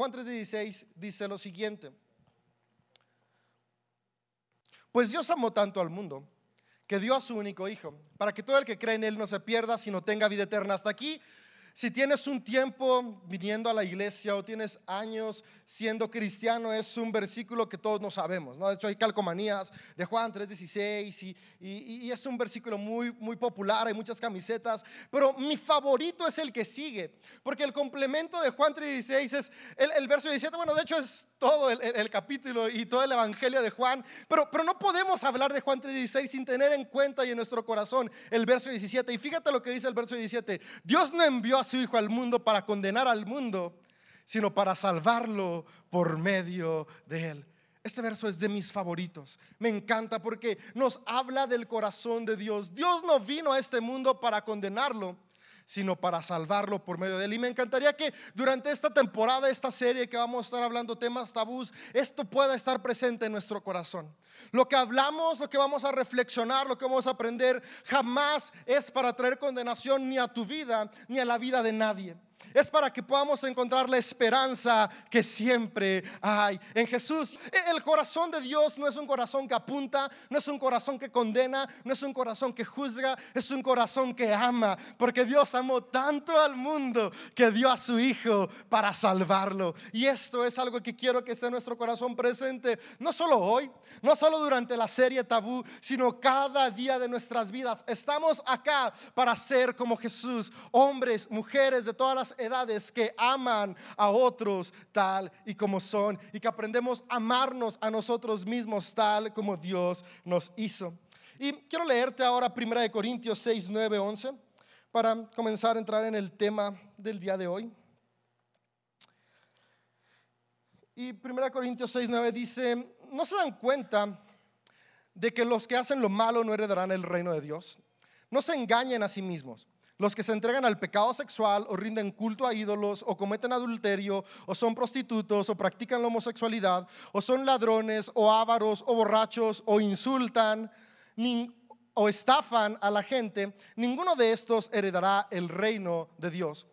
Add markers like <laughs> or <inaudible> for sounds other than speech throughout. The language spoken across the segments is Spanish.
Juan 3:16 dice lo siguiente. Pues Dios amó tanto al mundo que dio a su único hijo, para que todo el que cree en él no se pierda, sino tenga vida eterna. Hasta aquí si tienes un tiempo viniendo a la iglesia o tienes años siendo cristiano, es un versículo que todos no sabemos. ¿no? De hecho, hay calcomanías de Juan 3:16 y, y, y, es un versículo muy, muy popular, hay muchas camisetas, pero mi favorito es el que sigue, porque el complemento de Juan 3:16 es el, el, verso 17, bueno, de hecho es todo el, capítulo y todo el evangelio de Juan, pero, pero no podemos hablar de Juan 3:16 sin tener en cuenta y en nuestro corazón el verso 17. Y fíjate lo que dice el verso 17, Dios no envió su Hijo al mundo para condenar al mundo, sino para salvarlo por medio de él. Este verso es de mis favoritos. Me encanta porque nos habla del corazón de Dios. Dios no vino a este mundo para condenarlo, sino para salvarlo por medio de él. Y me encantaría que durante esta temporada, esta serie que vamos a estar hablando temas tabús, esto pueda estar presente en nuestro corazón. Lo que hablamos, lo que vamos a reflexionar, lo que vamos a aprender, jamás es para traer condenación ni a tu vida, ni a la vida de nadie es para que podamos encontrar la esperanza que siempre hay en Jesús. El corazón de Dios no es un corazón que apunta, no es un corazón que condena, no es un corazón que juzga, es un corazón que ama, porque Dios amó tanto al mundo que dio a su Hijo para salvarlo. Y esto es algo que quiero que esté en nuestro corazón presente, no solo hoy, no solo durante la serie tabú, sino cada día de nuestras vidas. Estamos acá para ser como Jesús, hombres, mujeres de todas las edades que aman a otros tal y como son y que aprendemos a amarnos a nosotros mismos tal como Dios nos hizo. Y quiero leerte ahora 1 Corintios 6, 9, 11 para comenzar a entrar en el tema del día de hoy. Y 1 Corintios 6, 9 dice, ¿no se dan cuenta de que los que hacen lo malo no heredarán el reino de Dios? No se engañen a sí mismos. Los que se entregan al pecado sexual o rinden culto a ídolos o cometen adulterio o son prostitutos o practican la homosexualidad o son ladrones o ávaros o borrachos o insultan o estafan a la gente, ninguno de estos heredará el reino de Dios.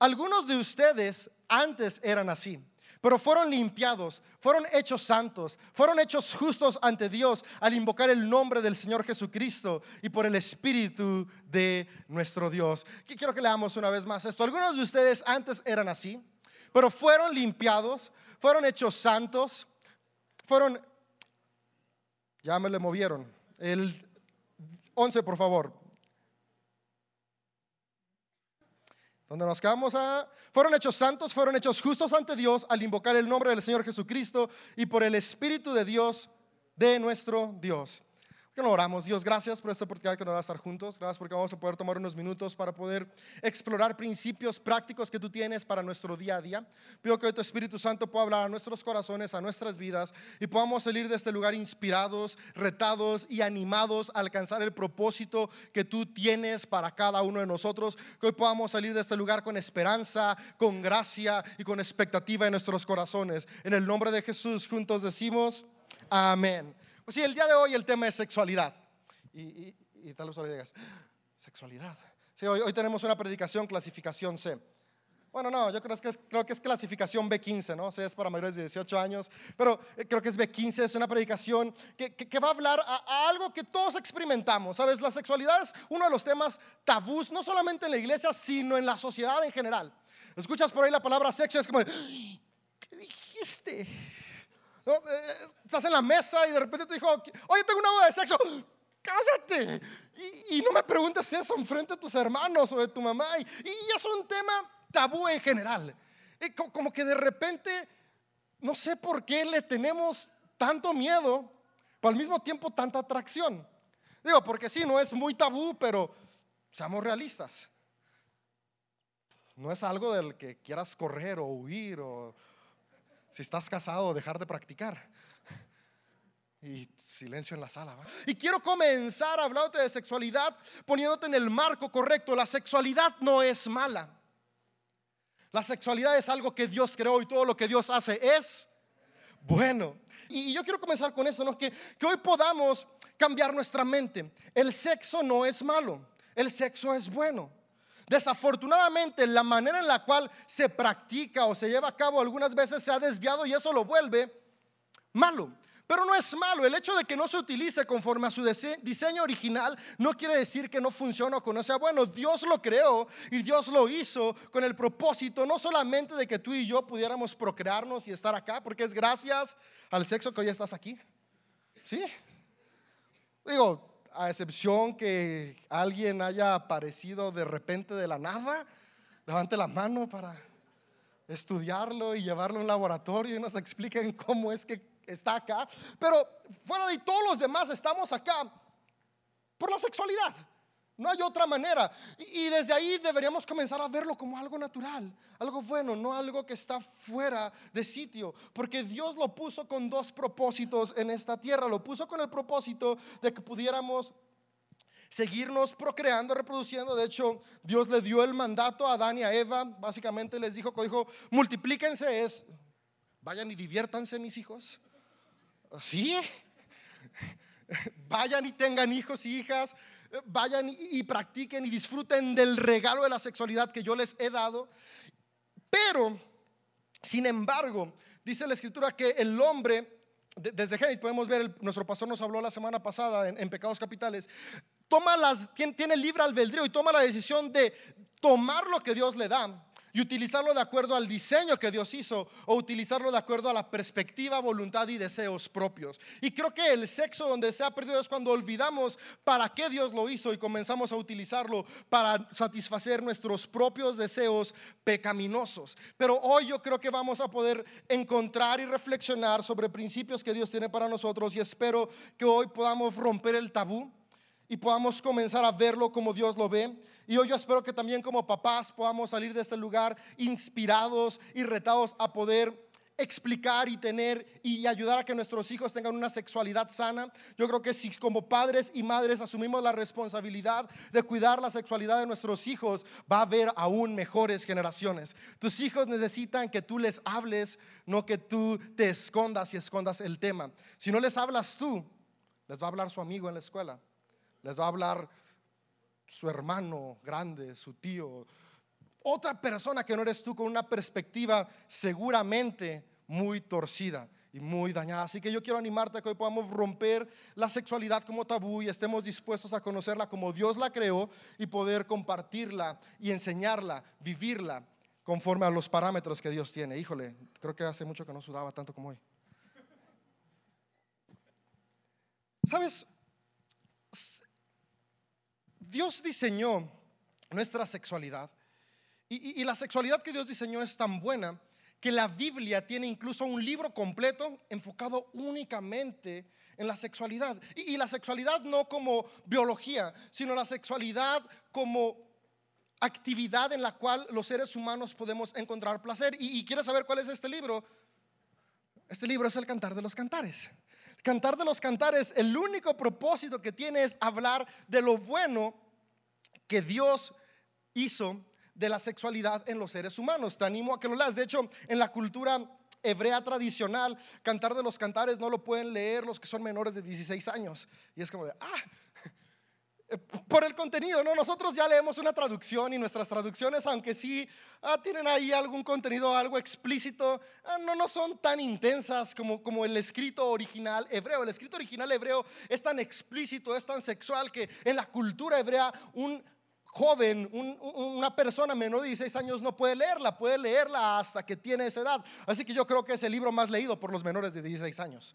Algunos de ustedes antes eran así pero fueron limpiados, fueron hechos santos, fueron hechos justos ante Dios al invocar el nombre del Señor Jesucristo y por el Espíritu de nuestro Dios. Quiero que leamos una vez más esto. Algunos de ustedes antes eran así, pero fueron limpiados, fueron hechos santos, fueron, ya me le movieron. El 11, por favor. Donde nos quedamos a... Fueron hechos santos, fueron hechos justos ante Dios al invocar el nombre del Señor Jesucristo y por el Espíritu de Dios, de nuestro Dios. Que no oramos, Dios, gracias por esta oportunidad que nos va a estar juntos. Gracias porque vamos a poder tomar unos minutos para poder explorar principios prácticos que tú tienes para nuestro día a día. Pido que hoy tu Espíritu Santo pueda hablar a nuestros corazones, a nuestras vidas y podamos salir de este lugar inspirados, retados y animados a alcanzar el propósito que tú tienes para cada uno de nosotros. Que hoy podamos salir de este lugar con esperanza, con gracia y con expectativa en nuestros corazones. En el nombre de Jesús juntos decimos amén. Pues sí, el día de hoy el tema es sexualidad. Y, tal vez ahora digas, sexualidad. Sí, hoy, hoy, tenemos una predicación clasificación C. Bueno, no, yo creo que es, creo que es clasificación B15, ¿no? O sea, es para mayores de 18 años, pero eh, creo que es B15, es una predicación que, que, que va a hablar a, a, algo que todos experimentamos, ¿sabes? La sexualidad es uno de los temas tabús, no solamente en la iglesia, sino en la sociedad en general. Escuchas por ahí la palabra sexo, es como, ¿qué dijiste? ¿No? Eh, estás en la mesa y de repente te dijo, oye, tengo una boda de sexo. Cállate. Y, y, no me preguntes eso enfrente de tus hermanos o de tu mamá. Y, y es un tema tabú en general. Como que de repente, no sé por qué le tenemos tanto miedo, pero al mismo tiempo tanta atracción. Digo, porque sí, no es muy tabú, pero seamos realistas. No es algo del que quieras correr o huir o si estás casado, dejar de practicar. Y silencio en la sala. Y quiero comenzar hablándote de sexualidad poniéndote en el marco correcto. La sexualidad no es mala. La sexualidad es algo que Dios creó y todo lo que Dios hace es bueno. Y yo quiero comenzar con eso, ¿no? que, que hoy podamos cambiar nuestra mente. El sexo no es malo, el sexo es bueno. Desafortunadamente, la manera en la cual se practica o se lleva a cabo algunas veces se ha desviado y eso lo vuelve malo. Pero no es malo. El hecho de que no se utilice conforme a su diseño original no quiere decir que no funcione o que no sea bueno. Dios lo creó y Dios lo hizo con el propósito no solamente de que tú y yo pudiéramos procrearnos y estar acá, porque es gracias al sexo que hoy estás aquí. Sí. Digo, a excepción que alguien haya aparecido de repente de la nada, levante la mano para estudiarlo y llevarlo a un laboratorio y nos expliquen cómo es que está acá, pero fuera de todos los demás estamos acá por la sexualidad. No hay otra manera. Y, desde ahí deberíamos comenzar a verlo como algo natural, algo bueno, no algo que está fuera de sitio. Porque Dios lo puso con dos propósitos en esta tierra. Lo puso con el propósito de que pudiéramos seguirnos procreando, reproduciendo. De hecho, Dios le dio el mandato a Adán y a Eva. Básicamente les dijo, dijo, multiplíquense, es, vayan y diviértanse mis hijos. Sí. <laughs> Vayan y tengan hijos y hijas. Vayan y, practiquen y disfruten del regalo de la sexualidad que yo les he dado. Pero, sin embargo, dice la escritura que el hombre, desde Génesis podemos ver, nuestro pastor nos habló la semana pasada en, Pecados Capitales, toma las, tiene, tiene libre albedrío y toma la decisión de tomar lo que Dios le da y utilizarlo de acuerdo al diseño que Dios hizo o utilizarlo de acuerdo a la perspectiva, voluntad y deseos propios. Y creo que el sexo donde se ha perdido es cuando olvidamos para qué Dios lo hizo y comenzamos a utilizarlo para satisfacer nuestros propios deseos pecaminosos. Pero hoy yo creo que vamos a poder encontrar y reflexionar sobre principios que Dios tiene para nosotros y espero que hoy podamos romper el tabú y podamos comenzar a verlo como Dios lo ve. Y hoy yo espero que también como papás podamos salir de este lugar inspirados y retados a poder explicar y tener y ayudar a que nuestros hijos tengan una sexualidad sana. Yo creo que si como padres y madres asumimos la responsabilidad de cuidar la sexualidad de nuestros hijos, va a haber aún mejores generaciones. Tus hijos necesitan que tú les hables, no que tú te escondas y escondas el tema. Si no les hablas tú, les va a hablar su amigo en la escuela les va a hablar su hermano grande, su tío, otra persona que no eres tú con una perspectiva seguramente muy torcida y muy dañada. Así que yo quiero animarte a que hoy podamos romper la sexualidad como tabú y estemos dispuestos a conocerla como Dios la creó y poder compartirla y enseñarla, vivirla conforme a los parámetros que Dios tiene. Híjole, creo que hace mucho que no sudaba tanto como hoy. ¿Sabes? Dios diseñó nuestra sexualidad y, la sexualidad que Dios diseñó es tan buena que la Biblia tiene incluso un libro completo enfocado únicamente en la sexualidad. Y, la sexualidad no como biología, sino la sexualidad como actividad en la cual los seres humanos podemos encontrar placer. Y, y quieres saber cuál es este libro? Este libro es el Cantar de los Cantares. Cantar de los Cantares, el único propósito que tiene es hablar de lo bueno que Dios hizo de la sexualidad en los seres humanos. Te animo a que lo leas. De hecho, en la cultura hebrea tradicional, Cantar de los Cantares no lo pueden leer los que son menores de 16 años. Y es como de, ah, por el contenido, ¿no? Nosotros ya leemos una traducción y nuestras traducciones, aunque sí ah, tienen ahí algún contenido, algo explícito, ah, no, no son tan intensas como, como el escrito original hebreo. El escrito original hebreo es tan explícito, es tan sexual que en la cultura hebrea un joven, una persona menor de 16 años no puede leerla, puede leerla hasta que tiene esa edad. Así que yo creo que es el libro más leído por los menores de 16 años.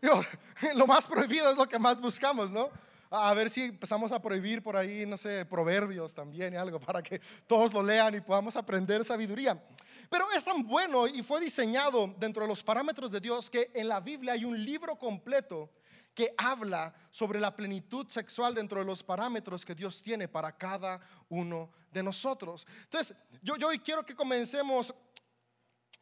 <laughs> lo más prohibido es lo que más buscamos, ¿no? A ver si empezamos a prohibir por ahí, no sé, proverbios también y algo para que todos lo lean y podamos aprender sabiduría. Pero es tan bueno y fue diseñado dentro de los parámetros de Dios que en la Biblia hay un libro completo que habla sobre la plenitud sexual dentro de los parámetros que Dios tiene para cada uno de nosotros. Entonces, yo, yo hoy quiero que comencemos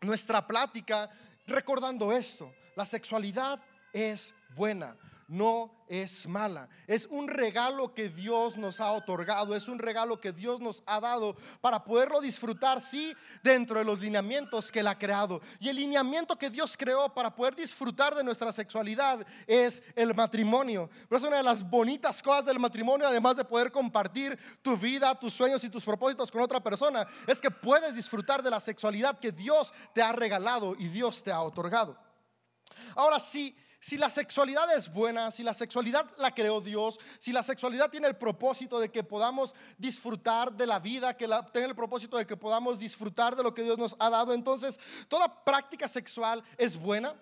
nuestra plática recordando esto. La sexualidad es buena. No es mala. Es un regalo que Dios nos ha otorgado, es un regalo que Dios nos ha dado para poderlo disfrutar, sí, dentro de los lineamientos que Él ha creado. Y el lineamiento que Dios creó para poder disfrutar de nuestra sexualidad es el matrimonio. Pero es una de las bonitas cosas del matrimonio, además de poder compartir tu vida, tus sueños y tus propósitos con otra persona, es que puedes disfrutar de la sexualidad que Dios te ha regalado y Dios te ha otorgado. Ahora sí si la sexualidad es buena, si la sexualidad la creó Dios, si la sexualidad tiene el propósito de que podamos disfrutar de la vida, que la, tenga el propósito de que podamos disfrutar de lo que Dios nos ha dado, entonces toda práctica sexual es buena.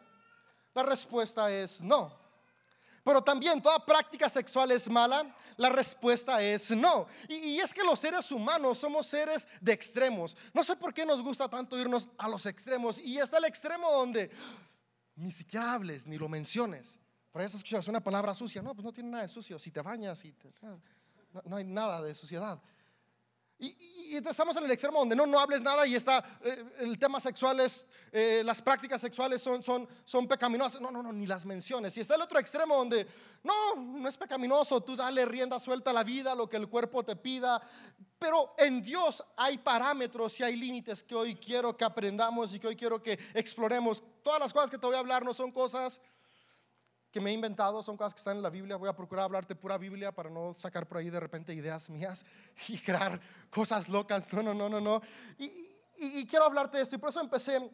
La respuesta es no. Pero también toda práctica sexual es mala. La respuesta es no. Y, y, es que los seres humanos somos seres de extremos. No sé por qué nos gusta tanto irnos a los extremos. Y está el extremo donde ni siquiera hables, ni lo menciones. Por eso escuchas una palabra sucia. No, pues no tiene nada de sucio. Si te bañas, y no, hay nada de suciedad. Y, estamos en el extremo donde no, no hables nada y está eh, el tema sexual es, eh, las prácticas sexuales son, son, son pecaminosas. No, no, no, ni las menciones. Y está el otro extremo donde no, no es pecaminoso, tú dale rienda suelta a la vida, lo que el cuerpo te pida. Pero en Dios hay parámetros y hay límites que hoy quiero que aprendamos y que hoy quiero que exploremos. Todas las cosas que te voy a hablar no son cosas que me he inventado, son cosas que están en la Biblia. Voy a procurar hablarte pura Biblia para no sacar por ahí de repente ideas mías <laughs> y crear cosas locas. No, no, no, no, no. Y, quiero hablarte de esto y por eso empecé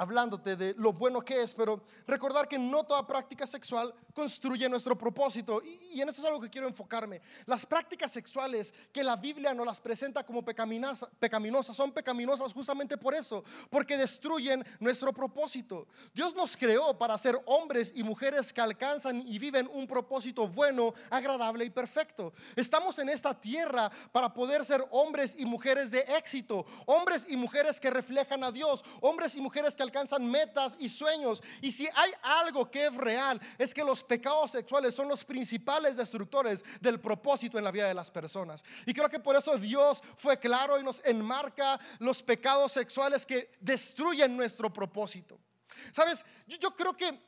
hablándote de lo bueno que es, pero recordar que no toda práctica sexual construye nuestro propósito. Y, en eso es algo que quiero enfocarme. Las prácticas sexuales que la Biblia nos las presenta como pecaminosas, son pecaminosas justamente por eso, porque destruyen nuestro propósito. Dios nos creó para ser hombres y mujeres que alcanzan y viven un propósito bueno, agradable y perfecto. Estamos en esta tierra para poder ser hombres y mujeres de éxito, hombres y mujeres que reflejan a Dios, hombres y mujeres que alcanzan metas y sueños. Y si hay algo que es real, es que los pecados sexuales son los principales destructores del propósito en la vida de las personas. Y creo que por eso Dios fue claro y nos enmarca los pecados sexuales que destruyen nuestro propósito. Sabes, yo, creo que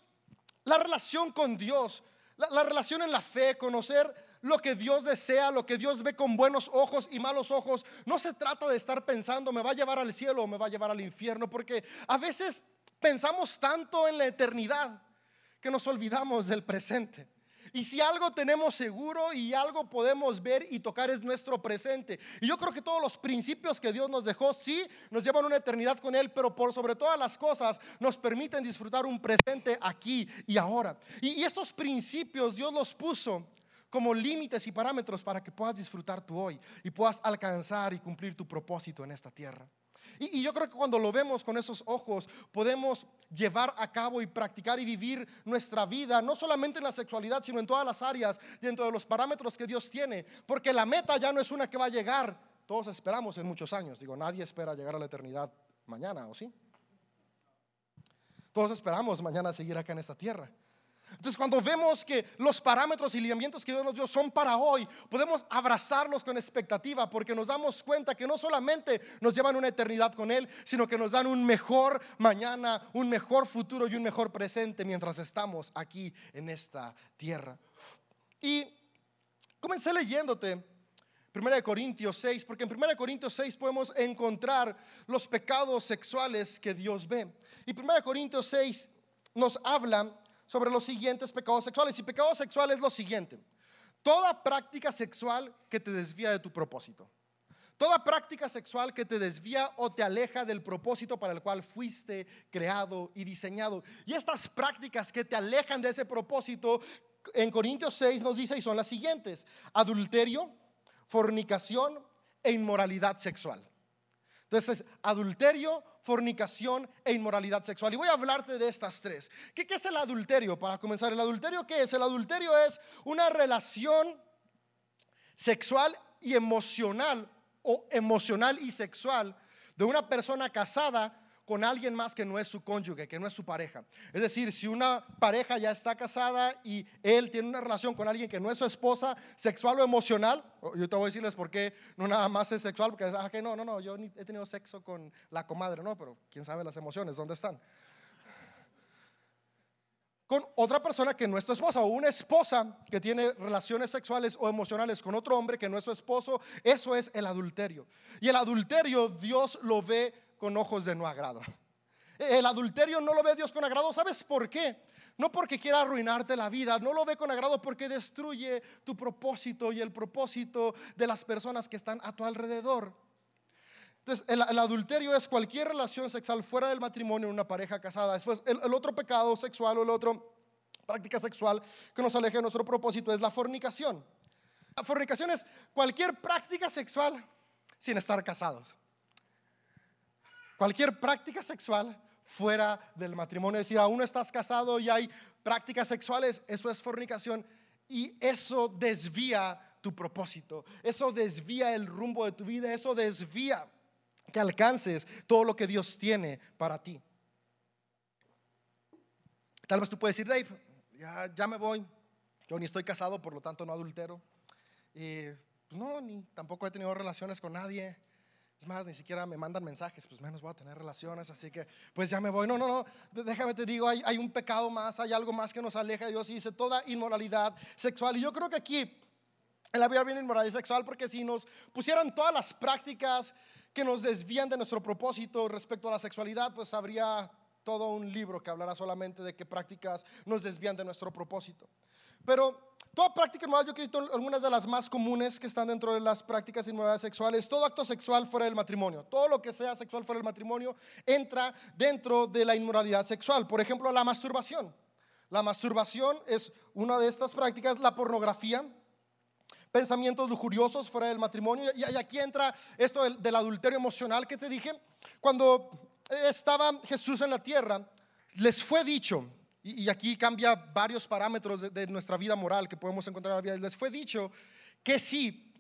la relación con Dios, la, la relación en la fe, conocer lo que Dios desea, lo que Dios ve con buenos ojos y malos ojos. No se trata de estar pensando, me va a llevar al cielo o me va a llevar al infierno, porque a veces pensamos tanto en la eternidad que nos olvidamos del presente. Y si algo tenemos seguro y algo podemos ver y tocar es nuestro presente. Y yo creo que todos los principios que Dios nos dejó, sí, nos llevan una eternidad con Él, pero por sobre todas las cosas nos permiten disfrutar un presente aquí y ahora. Y, y estos principios Dios los puso como límites y parámetros para que puedas disfrutar tú hoy y puedas alcanzar y cumplir tu propósito en esta tierra. Y, y, yo creo que cuando lo vemos con esos ojos, podemos llevar a cabo y practicar y vivir nuestra vida, no solamente en la sexualidad, sino en todas las áreas, dentro de los parámetros que Dios tiene, porque la meta ya no es una que va a llegar, todos esperamos en muchos años, digo, nadie espera llegar a la eternidad mañana, ¿o sí? Todos esperamos mañana seguir acá en esta tierra. Entonces cuando vemos que los parámetros y lineamientos que Dios nos dio son para hoy, podemos abrazarlos con expectativa porque nos damos cuenta que no solamente nos llevan una eternidad con Él, sino que nos dan un mejor mañana, un mejor futuro y un mejor presente mientras estamos aquí en esta tierra. Y comencé leyéndote 1 Corintios 6, porque en 1 Corintios 6 podemos encontrar los pecados sexuales que Dios ve. Y 1 Corintios 6 nos habla sobre los siguientes pecados sexuales. Y pecado sexual es lo siguiente. Toda práctica sexual que te desvía de tu propósito. Toda práctica sexual que te desvía o te aleja del propósito para el cual fuiste creado y diseñado. Y estas prácticas que te alejan de ese propósito, en Corintios 6 nos dice y son las siguientes. Adulterio, fornicación e inmoralidad sexual. Entonces, adulterio, fornicación e inmoralidad sexual. Y voy a hablarte de estas tres. ¿Qué, ¿Qué, es el adulterio? Para comenzar, ¿el adulterio qué es? El adulterio es una relación sexual y emocional o emocional y sexual de una persona casada con alguien más que no es su cónyuge, que no es su pareja. Es decir, si una pareja ya está casada y él tiene una relación con alguien que no es su esposa, sexual o emocional, yo te voy a decirles por qué no nada más es sexual, porque ah, que no, no, no, yo he tenido sexo con la comadre, no, pero quién sabe las emociones, ¿dónde están? con otra persona que no es tu esposa o una esposa que tiene relaciones sexuales o emocionales con otro hombre que no es su esposo, eso es el adulterio. Y el adulterio Dios lo ve con ojos de no agrado. El adulterio no lo ve Dios con agrado, ¿sabes por qué? No porque quiera arruinarte la vida, no lo ve con agrado porque destruye tu propósito y el propósito de las personas que están a tu alrededor. Entonces, el, adulterio es cualquier relación sexual fuera del matrimonio en una pareja casada. Después, el, el otro pecado sexual o el otro práctica sexual que nos aleja de nuestro propósito es la fornicación. La fornicación es cualquier práctica sexual sin estar casados. Cualquier práctica sexual fuera del matrimonio. Es decir, aún no estás casado y hay prácticas sexuales, eso es fornicación y eso desvía tu propósito, eso desvía el rumbo de tu vida, eso desvía que alcances todo lo que Dios tiene para ti. Tal vez tú puedes decir, Dave, ya, ya me voy, yo ni estoy casado, por lo tanto no adultero. Y pues no, ni tampoco he tenido relaciones con nadie. Es más, ni siquiera me mandan mensajes, pues menos voy a tener relaciones, así que pues ya me voy. No, no, no, déjame te digo, hay, hay un pecado más, hay algo más que nos aleja de Dios y dice toda inmoralidad sexual. Y yo creo que aquí en la Biblia viene inmoralidad sexual porque si nos pusieran todas las prácticas que nos desvían de nuestro propósito respecto a la sexualidad, pues habría todo un libro que hablará solamente de qué prácticas nos desvían de nuestro propósito. Pero Toda práctica inmoral, yo quito algunas de las más comunes que están dentro de las prácticas inmorales sexuales. Todo acto sexual fuera del matrimonio, todo lo que sea sexual fuera del matrimonio entra dentro de la inmoralidad sexual. Por ejemplo, la masturbación. La masturbación es una de estas prácticas, la pornografía, pensamientos lujuriosos fuera del matrimonio. Y aquí entra esto del, del adulterio emocional que te dije. Cuando estaba Jesús en la tierra, les fue dicho, y, aquí cambia varios parámetros de, nuestra vida moral que podemos encontrar en la vida. Les fue dicho que si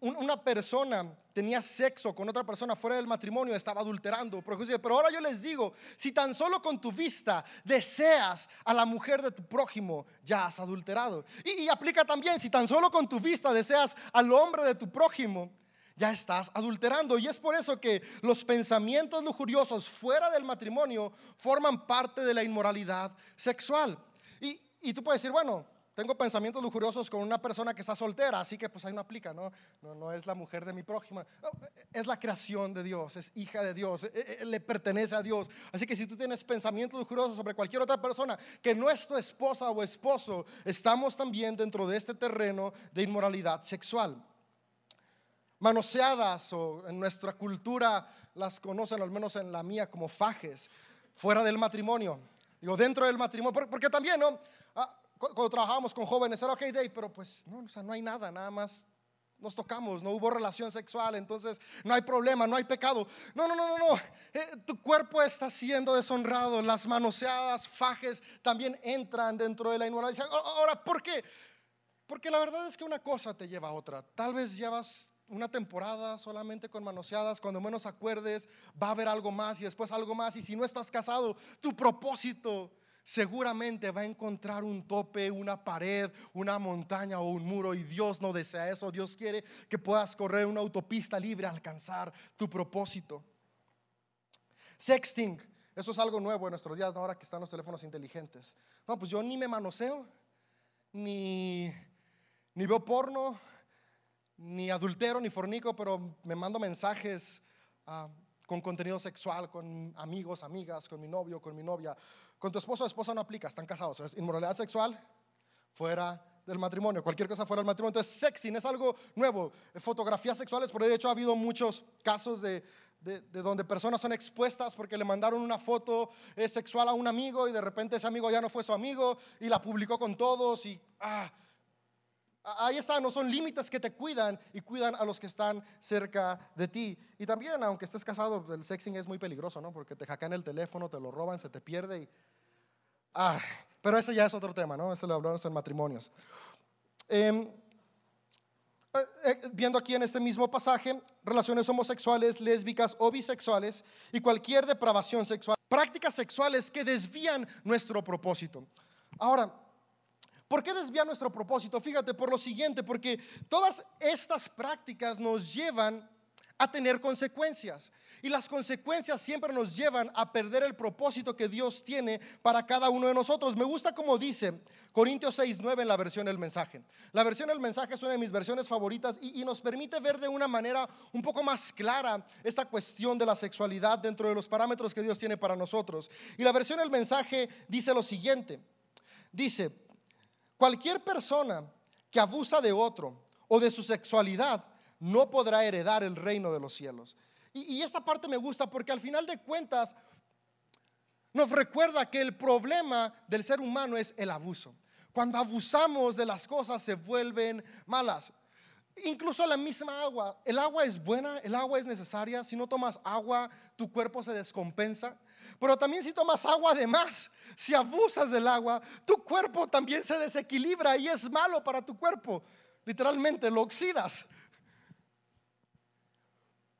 una persona tenía sexo con otra persona fuera del matrimonio, estaba adulterando. Pero ahora yo les digo, si tan solo con tu vista deseas a la mujer de tu prójimo, ya has adulterado. Y, y aplica también, si tan solo con tu vista deseas al hombre de tu prójimo, ya estás adulterando. Y es por eso que los pensamientos lujuriosos fuera del matrimonio forman parte de la inmoralidad sexual. Y, tú puedes decir, bueno, tengo pensamientos lujuriosos con una persona que está soltera, así que pues ahí no aplica, ¿no? No, no es la mujer de mi prójima, es la creación de Dios, es hija de Dios, e, e, le pertenece a Dios. Así que si tú tienes pensamientos lujuriosos sobre cualquier otra persona que no es tu esposa o esposo, estamos también dentro de este terreno de inmoralidad sexual manoseadas o en nuestra cultura las conocen, al menos en la mía, como fajes, fuera del matrimonio. Digo, dentro del matrimonio, porque también, ¿no? Ah, cuando trabajábamos con jóvenes era ok, Dave, pero pues no, o sea, no hay nada, nada más nos tocamos, no hubo relación sexual, entonces no hay problema, no hay pecado. No, no, no, no, no. Eh, tu cuerpo está siendo deshonrado, las manoseadas, fajes también entran dentro de la inmoralidad. Ahora, ¿por qué? Porque la verdad es que una cosa te lleva a otra. Tal vez llevas una temporada solamente con manoseadas, cuando menos acuerdes, va a haber algo más y después algo más. Y si no estás casado, tu propósito seguramente va a encontrar un tope, una pared, una montaña o un muro. Y Dios no desea eso. Dios quiere que puedas correr una autopista libre, alcanzar tu propósito. Sexting, eso es algo nuevo en nuestros días, ahora que están los teléfonos inteligentes. No, pues yo ni me manoseo, ni, ni veo porno, ni adultero ni fornico, pero me mando mensajes ah, con contenido sexual, con amigos, amigas, con mi novio, con mi novia. Con tu esposo o esposa no aplica, están casados. Es inmoralidad sexual fuera del matrimonio, cualquier cosa fuera del matrimonio. Entonces, sexting es algo nuevo. Fotografías sexuales, por de hecho ha habido muchos casos de, de, donde personas son expuestas porque le mandaron una foto eh, sexual a un amigo y de repente ese amigo ya no fue su amigo y la publicó con todos y... Ah, Ahí está, no son límites que te cuidan y cuidan a los que están cerca de ti. Y también, aunque estés casado, el sexing es muy peligroso, ¿no? Porque te hackean el teléfono, te lo roban, se te pierde. Y... Ah, pero ese ya es otro tema, ¿no? Ese lo hablamos en matrimonios. Em, eh, eh, viendo aquí en este mismo pasaje, relaciones homosexuales, lésbicas o bisexuales y cualquier depravación sexual, prácticas sexuales que desvían nuestro propósito. Ahora, ¿Por qué desviar nuestro propósito? Fíjate, por lo siguiente, porque todas estas prácticas nos llevan a tener consecuencias. Y las consecuencias siempre nos llevan a perder el propósito que Dios tiene para cada uno de nosotros. Me gusta como dice Corintios 6, 9 en la versión del mensaje. La versión del mensaje es una de mis versiones favoritas y, y nos permite ver de una manera un poco más clara esta cuestión de la sexualidad dentro de los parámetros que Dios tiene para nosotros. Y la versión del mensaje dice lo siguiente. Dice, cualquier persona que abusa de otro o de su sexualidad no podrá heredar el reino de los cielos. Y, esta parte me gusta porque al final de cuentas nos recuerda que el problema del ser humano es el abuso. Cuando abusamos de las cosas se vuelven malas. Incluso la misma agua. El agua es buena, el agua es necesaria. Si no tomas agua, tu cuerpo se descompensa. Pero también si tomas agua de más, si abusas del agua, tu cuerpo también se desequilibra y es malo para tu cuerpo. Literalmente lo oxidas.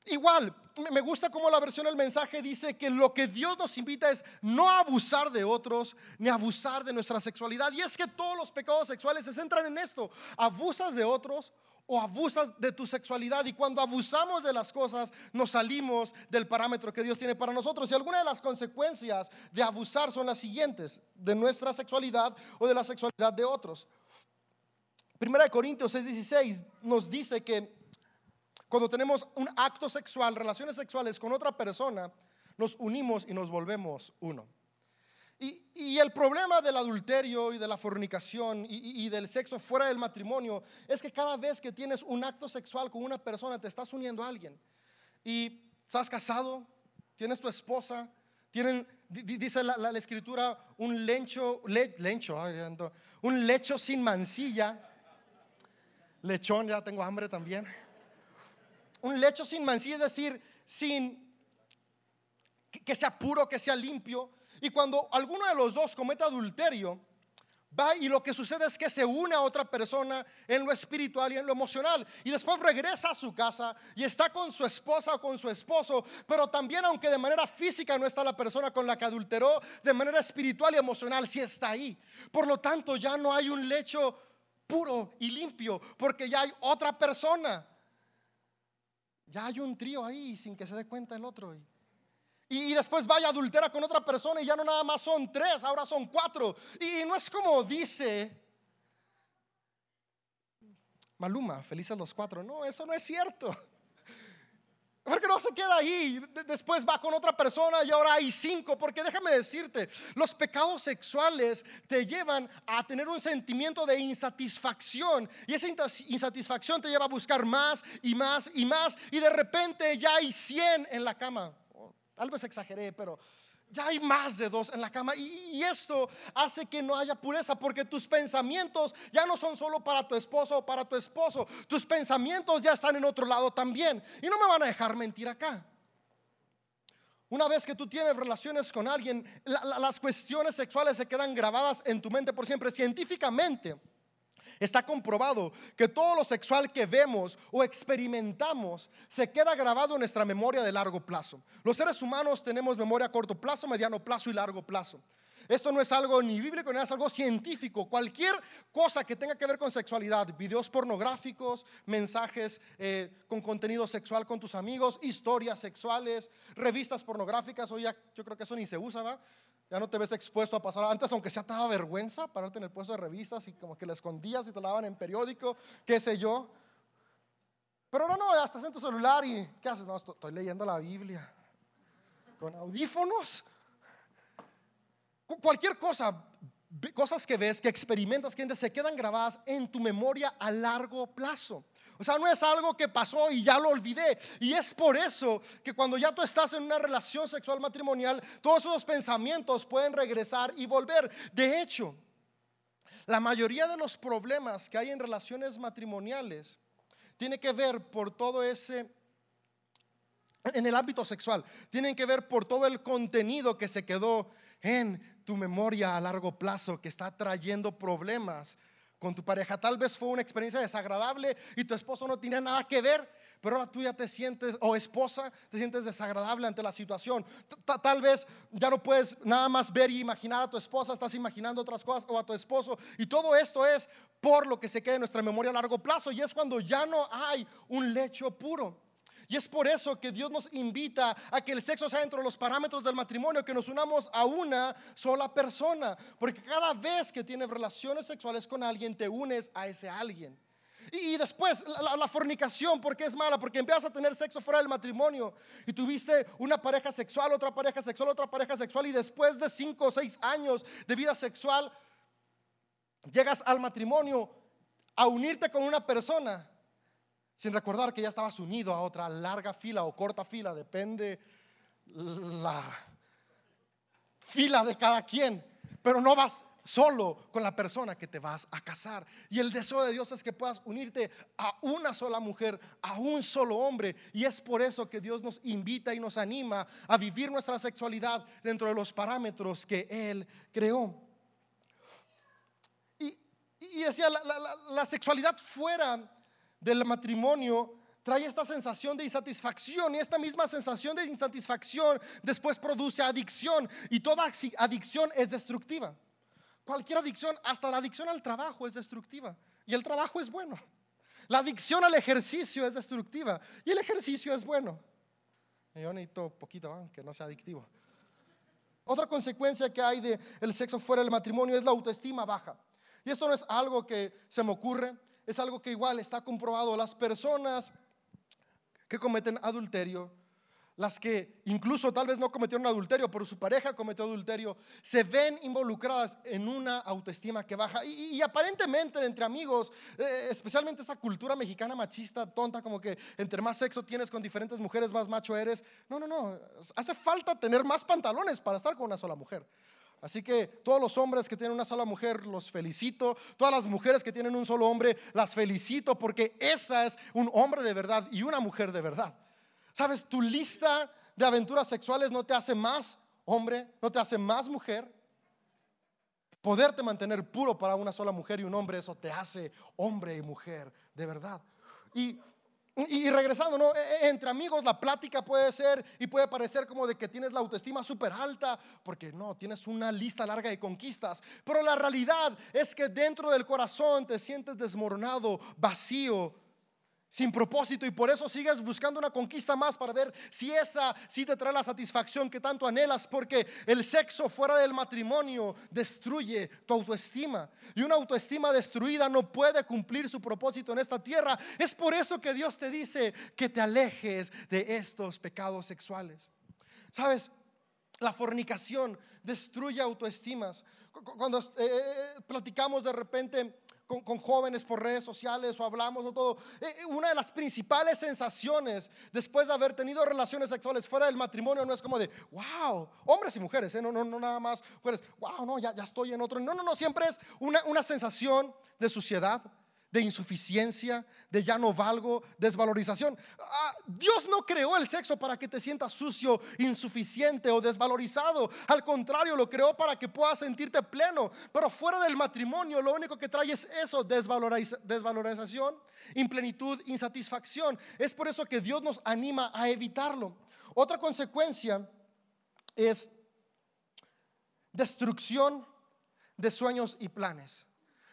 Igual, me gusta como la versión del mensaje dice que lo que Dios nos invita es no abusar de otros ni abusar de nuestra sexualidad. Y es que todos los pecados sexuales se centran en esto. Abusas de otros o abusas de tu sexualidad. Y cuando abusamos de las cosas, nos salimos del parámetro que Dios tiene para nosotros. Y algunas de las consecuencias de abusar son las siguientes, de nuestra sexualidad o de la sexualidad de otros. Primera de Corintios 6:16 nos dice que cuando tenemos un acto sexual, relaciones sexuales con otra persona, nos unimos y nos volvemos uno. Y, el problema del adulterio y de la fornicación y, del sexo fuera del matrimonio es que cada vez que tienes un acto sexual con una persona te estás uniendo a alguien. Y estás casado, tienes tu esposa, tienen, dice la, escritura, un lecho, lecho, un lecho sin mancilla. Lechón, ya tengo hambre también un lecho sin mancilla, es decir, sin que sea puro, que sea limpio. Y cuando alguno de los dos comete adulterio, va y lo que sucede es que se une a otra persona en lo espiritual y en lo emocional. Y después regresa a su casa y está con su esposa o con su esposo. Pero también aunque de manera física no está la persona con la que adulteró, de manera espiritual y emocional sí está ahí. Por lo tanto ya no hay un lecho puro y limpio porque ya hay otra persona. Ya hay un trío ahí sin que se dé cuenta el otro. Y, después vaya adultera con otra persona y ya no nada más son tres, ahora son cuatro. Y no es como dice Maluma, felices los cuatro. No, eso no es cierto. <laughs> Porque no se queda ahí, después va con otra persona y ahora hay cinco. Porque déjame decirte, los pecados sexuales te llevan a tener un sentimiento de insatisfacción. Y esa insatisfacción te lleva a buscar más y más y más. Y de repente ya hay cien en la cama. Tal vez exageré, pero ya hay más de dos en la cama y, esto hace que no haya pureza porque tus pensamientos ya no son solo para tu esposo o para tu esposo, tus pensamientos ya están en otro lado también. Y no me van a dejar mentir acá. Una vez que tú tienes relaciones con alguien, las cuestiones sexuales se quedan grabadas en tu mente por siempre. Científicamente, Está comprobado que todo lo sexual que vemos o experimentamos se queda grabado en nuestra memoria de largo plazo. Los seres humanos tenemos memoria a corto plazo, mediano plazo y largo plazo. Esto no es algo ni bíblico ni es algo científico. Cualquier cosa que tenga que ver con sexualidad, videos pornográficos, mensajes eh, con contenido sexual con tus amigos, historias sexuales, revistas pornográficas, hoy ya yo creo que eso ni se usa, ¿va? Ya no te ves expuesto a pasar. Antes, aunque sea, te daba vergüenza pararte en el puesto de revistas y como que la escondías y te la daban en periódico, qué sé yo. Pero no, no, ya estás en tu celular y ¿qué haces? No, estoy leyendo la Biblia con audífonos. Cualquier cosa, cosas que ves, que experimentas, que se quedan grabadas en tu memoria a largo plazo. O sea, no es algo que pasó y ya lo olvidé. Y es por eso que cuando ya tú estás en una relación sexual matrimonial, todos esos pensamientos pueden regresar y volver. De hecho, la mayoría de los problemas que hay en relaciones matrimoniales tiene que ver por todo ese en el ámbito sexual, tienen que ver por todo el contenido que se quedó en tu memoria a largo plazo que está trayendo problemas con tu pareja. Tal vez fue una experiencia desagradable y tu esposo no tiene nada que ver, pero ahora tú ya te sientes, o esposa, te sientes desagradable ante la situación. Tal vez ya no puedes nada más ver y imaginar a tu esposa, estás imaginando otras cosas o a tu esposo. Y todo esto es por lo que se queda en nuestra memoria a largo plazo y es cuando ya no hay un lecho puro. Y es por eso que Dios nos invita a que el sexo sea dentro de los parámetros del matrimonio, que nos unamos a una sola persona. Porque cada vez que tienes relaciones sexuales con alguien, te unes a ese alguien. Y, después la, fornicación, ¿por qué es mala? Porque empiezas a tener sexo fuera del matrimonio y tuviste una pareja sexual, otra pareja sexual, otra pareja sexual y después de cinco o seis años de vida sexual, llegas al matrimonio a unirte con una persona sin recordar que ya estabas unido a otra larga fila o corta fila, depende la fila de cada quien, pero no vas solo con la persona que te vas a casar. Y el deseo de Dios es que puedas unirte a una sola mujer, a un solo hombre. Y es por eso que Dios nos invita y nos anima a vivir nuestra sexualidad dentro de los parámetros que Él creó. Y, decía, la sexualidad fuera del matrimonio trae esta sensación de insatisfacción y esta misma sensación de insatisfacción después produce adicción y toda adicción es destructiva. Cualquier adicción, hasta la adicción al trabajo es destructiva y el trabajo es bueno. La adicción al ejercicio es destructiva y el ejercicio es bueno. Yo necesito poquito, que no sea adictivo. Otra consecuencia que hay del sexo fuera del matrimonio es la autoestima baja. Y esto no es algo que se me ocurre, es algo que igual está comprobado. Las personas que cometen adulterio, las que incluso tal vez no cometieron adulterio, pero su pareja cometió adulterio, se ven involucradas en una autoestima que baja. Y, aparentemente entre amigos, eh, especialmente esa cultura mexicana machista, tonta, como que entre más sexo tienes con diferentes mujeres, más macho eres. No, no, no. Hace falta tener más pantalones para estar con una sola mujer. Así que todos los hombres que tienen una sola mujer los felicito. Todas las mujeres que tienen un solo hombre las felicito porque esa es un hombre de verdad y una mujer de verdad. Sabes, tu lista de aventuras sexuales no te hace más hombre, no te hace más mujer. Poderte mantener puro para una sola mujer y un hombre, eso te hace hombre y mujer de verdad. Y y, regresando, ¿no? E, e, entre amigos la plática puede ser y puede parecer como de que tienes la autoestima súper alta, porque no, tienes una lista larga de conquistas. Pero la realidad es que dentro del corazón te sientes desmoronado, vacío, sin propósito y por eso sigues buscando una conquista más para ver si esa sí te trae la satisfacción que tanto anhelas porque el sexo fuera del matrimonio destruye tu autoestima y una autoestima destruida no puede cumplir su propósito en esta tierra. Es por eso que Dios te dice que te alejes de estos pecados sexuales. ¿Sabes? La fornicación destruye autoestimas. Cuando eh, eh, platicamos de repente con, jóvenes por redes sociales o hablamos o todo, eh, eh, una de las principales sensaciones después de haber tenido relaciones sexuales fuera del matrimonio no es como de, wow, hombres y mujeres, ¿eh? no, no, no nada más, mujeres, wow, no, ya, ya estoy en otro. No, no, no, siempre es una, una sensación de suciedad, de insuficiencia, de ya no valgo, desvalorización. Ah, Dios no creó el sexo para que te sientas sucio, insuficiente o desvalorizado. Al contrario, lo creó para que puedas sentirte pleno. Pero fuera del matrimonio, lo único que trae es eso, desvalorización, implenitud, insatisfacción. Es por eso que Dios nos anima a evitarlo. Otra consecuencia es destrucción de sueños y planes.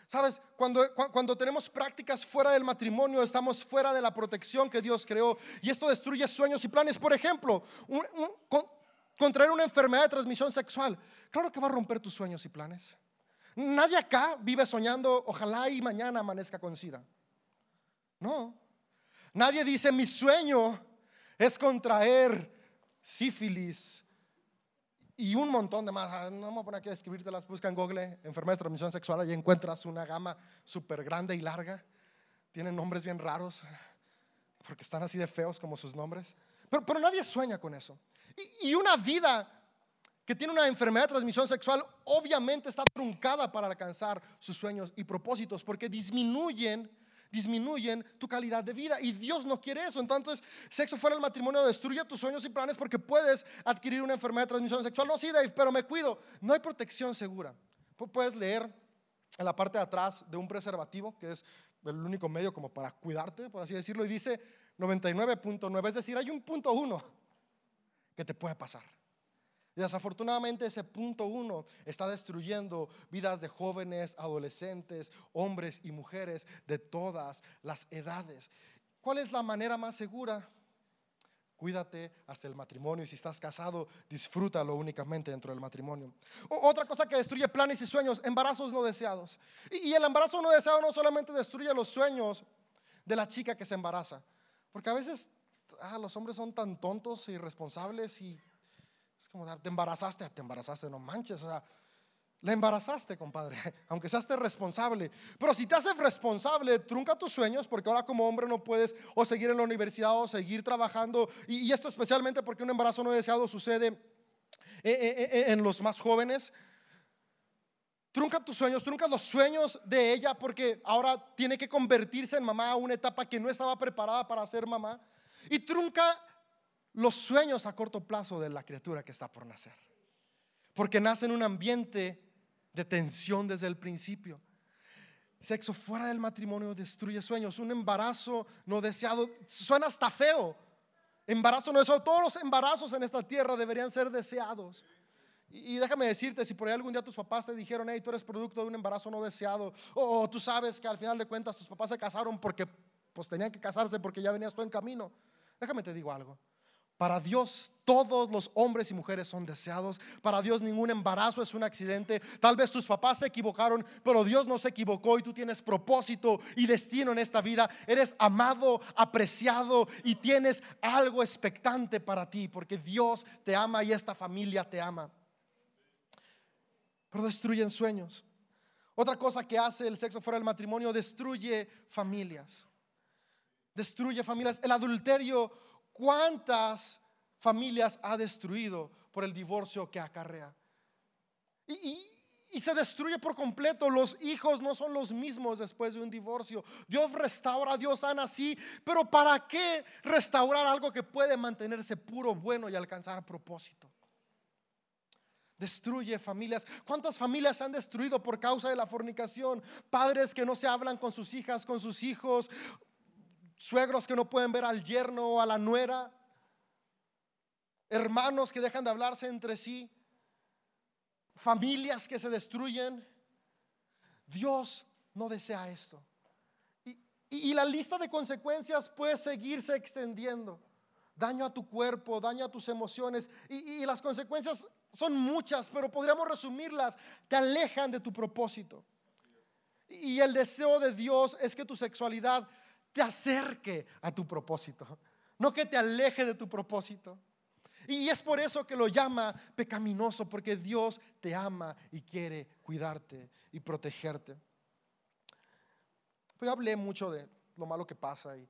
Sabes, cuando, cuando tenemos prácticas fuera del matrimonio, estamos fuera de la protección que Dios creó. Y esto destruye sueños y planes. Por ejemplo, contraer una enfermedad de transmisión sexual. Claro que va a romper tus sueños y planes. Nadie acá vive soñando, ojalá y mañana amanezca con SIDA. No. Nadie dice, mi sueño es contraer sífilis, y un montón de más. Ah, no me voy a poner aquí a escribírtelas. Busca en Google enfermedad de transmisión sexual y encuentras una gama súper grande y larga. Tienen nombres bien raros porque están así de feos como sus nombres. Pero, pero nadie sueña con eso. Y, y una vida que tiene una enfermedad de transmisión sexual obviamente está truncada para alcanzar sus sueños y propósitos porque disminuyen disminuyen tu calidad de vida. Y Dios no quiere eso. Entonces, sexo fuera del matrimonio destruye tus sueños y planes porque puedes adquirir una enfermedad de transmisión sexual. No, sí, Dave, pero me cuido. No hay protección segura. Puedes leer en la parte de atrás de un preservativo, que es el único medio como para cuidarte, por así decirlo, y dice 99.9, es decir, hay un punto uno que te puede pasar. Desafortunadamente ese punto uno está destruyendo vidas de jóvenes, adolescentes, hombres y mujeres de todas las edades. ¿Cuál es la manera más segura Cuídate hasta el matrimonio y si estás casado, disfrútalo únicamente dentro del matrimonio. otra cosa que destruye planes y sueños, embarazos no deseados. Y, el embarazo no deseado no solamente destruye los sueños de la chica que se embaraza, porque a veces ah, los hombres son tan tontos e irresponsables y es como, te embarazaste, te embarazaste, no manches, o sea, le embarazaste, compadre, <laughs> aunque seas responsable. Pero si te haces responsable, trunca tus sueños, porque ahora como hombre no puedes o seguir en la universidad o seguir trabajando. Y, esto especialmente porque un embarazo no deseado sucede eh, eh, eh, en los más jóvenes. Trunca tus sueños, trunca los sueños de ella porque ahora tiene que convertirse en mamá a una etapa que no estaba preparada para ser mamá. Y trunca los sueños a corto plazo de la criatura que está por nacer. Porque nace en un ambiente de tensión desde el principio. Sexo fuera del matrimonio destruye sueños. Un embarazo no deseado suena hasta feo. Embarazo no deseado. Todos los embarazos en esta tierra deberían ser deseados. Y, déjame decirte, si por ahí algún día tus papás te dijeron, hey, tú eres producto de un embarazo no deseado, o, tú sabes que al final de cuentas tus papás se casaron porque pues tenían que casarse porque ya venías tú en camino. Déjame te digo algo. Para Dios todos los hombres y mujeres son deseados. Para Dios ningún embarazo es un accidente. Tal vez tus papás se equivocaron, pero Dios no se equivocó y tú tienes propósito y destino en esta vida. Eres amado, apreciado y tienes algo expectante para ti porque Dios te ama y esta familia te ama. Pero destruyen sueños. Otra cosa que hace el sexo fuera del matrimonio, destruye familias. Destruye familias. El adulterio ¿Cuántas familias ha destruido por el divorcio que acarrea? Y, se destruye por completo. Los hijos no son los mismos después de un divorcio. Dios restaura, Dios sana así. Pero ¿para qué restaurar algo que puede mantenerse puro, bueno y alcanzar propósito? Destruye familias. ¿Cuántas familias se han destruido por causa de la fornicación? Padres que no se hablan con sus hijas, con sus hijos suegros que no pueden ver al yerno o a la nuera, hermanos que dejan de hablarse entre sí, familias que se destruyen. Dios no desea esto. Y, la lista de consecuencias puede seguirse extendiendo. Daño a tu cuerpo, daño a tus emociones. Y, y las consecuencias son muchas, pero podríamos resumirlas. Te alejan de tu propósito. Y el deseo de Dios es que tu sexualidad te acerque a tu propósito, no que te aleje de tu propósito. Y es por eso que lo llama pecaminoso, porque Dios te ama y quiere cuidarte y protegerte. Pero hablé mucho de lo malo que pasa y,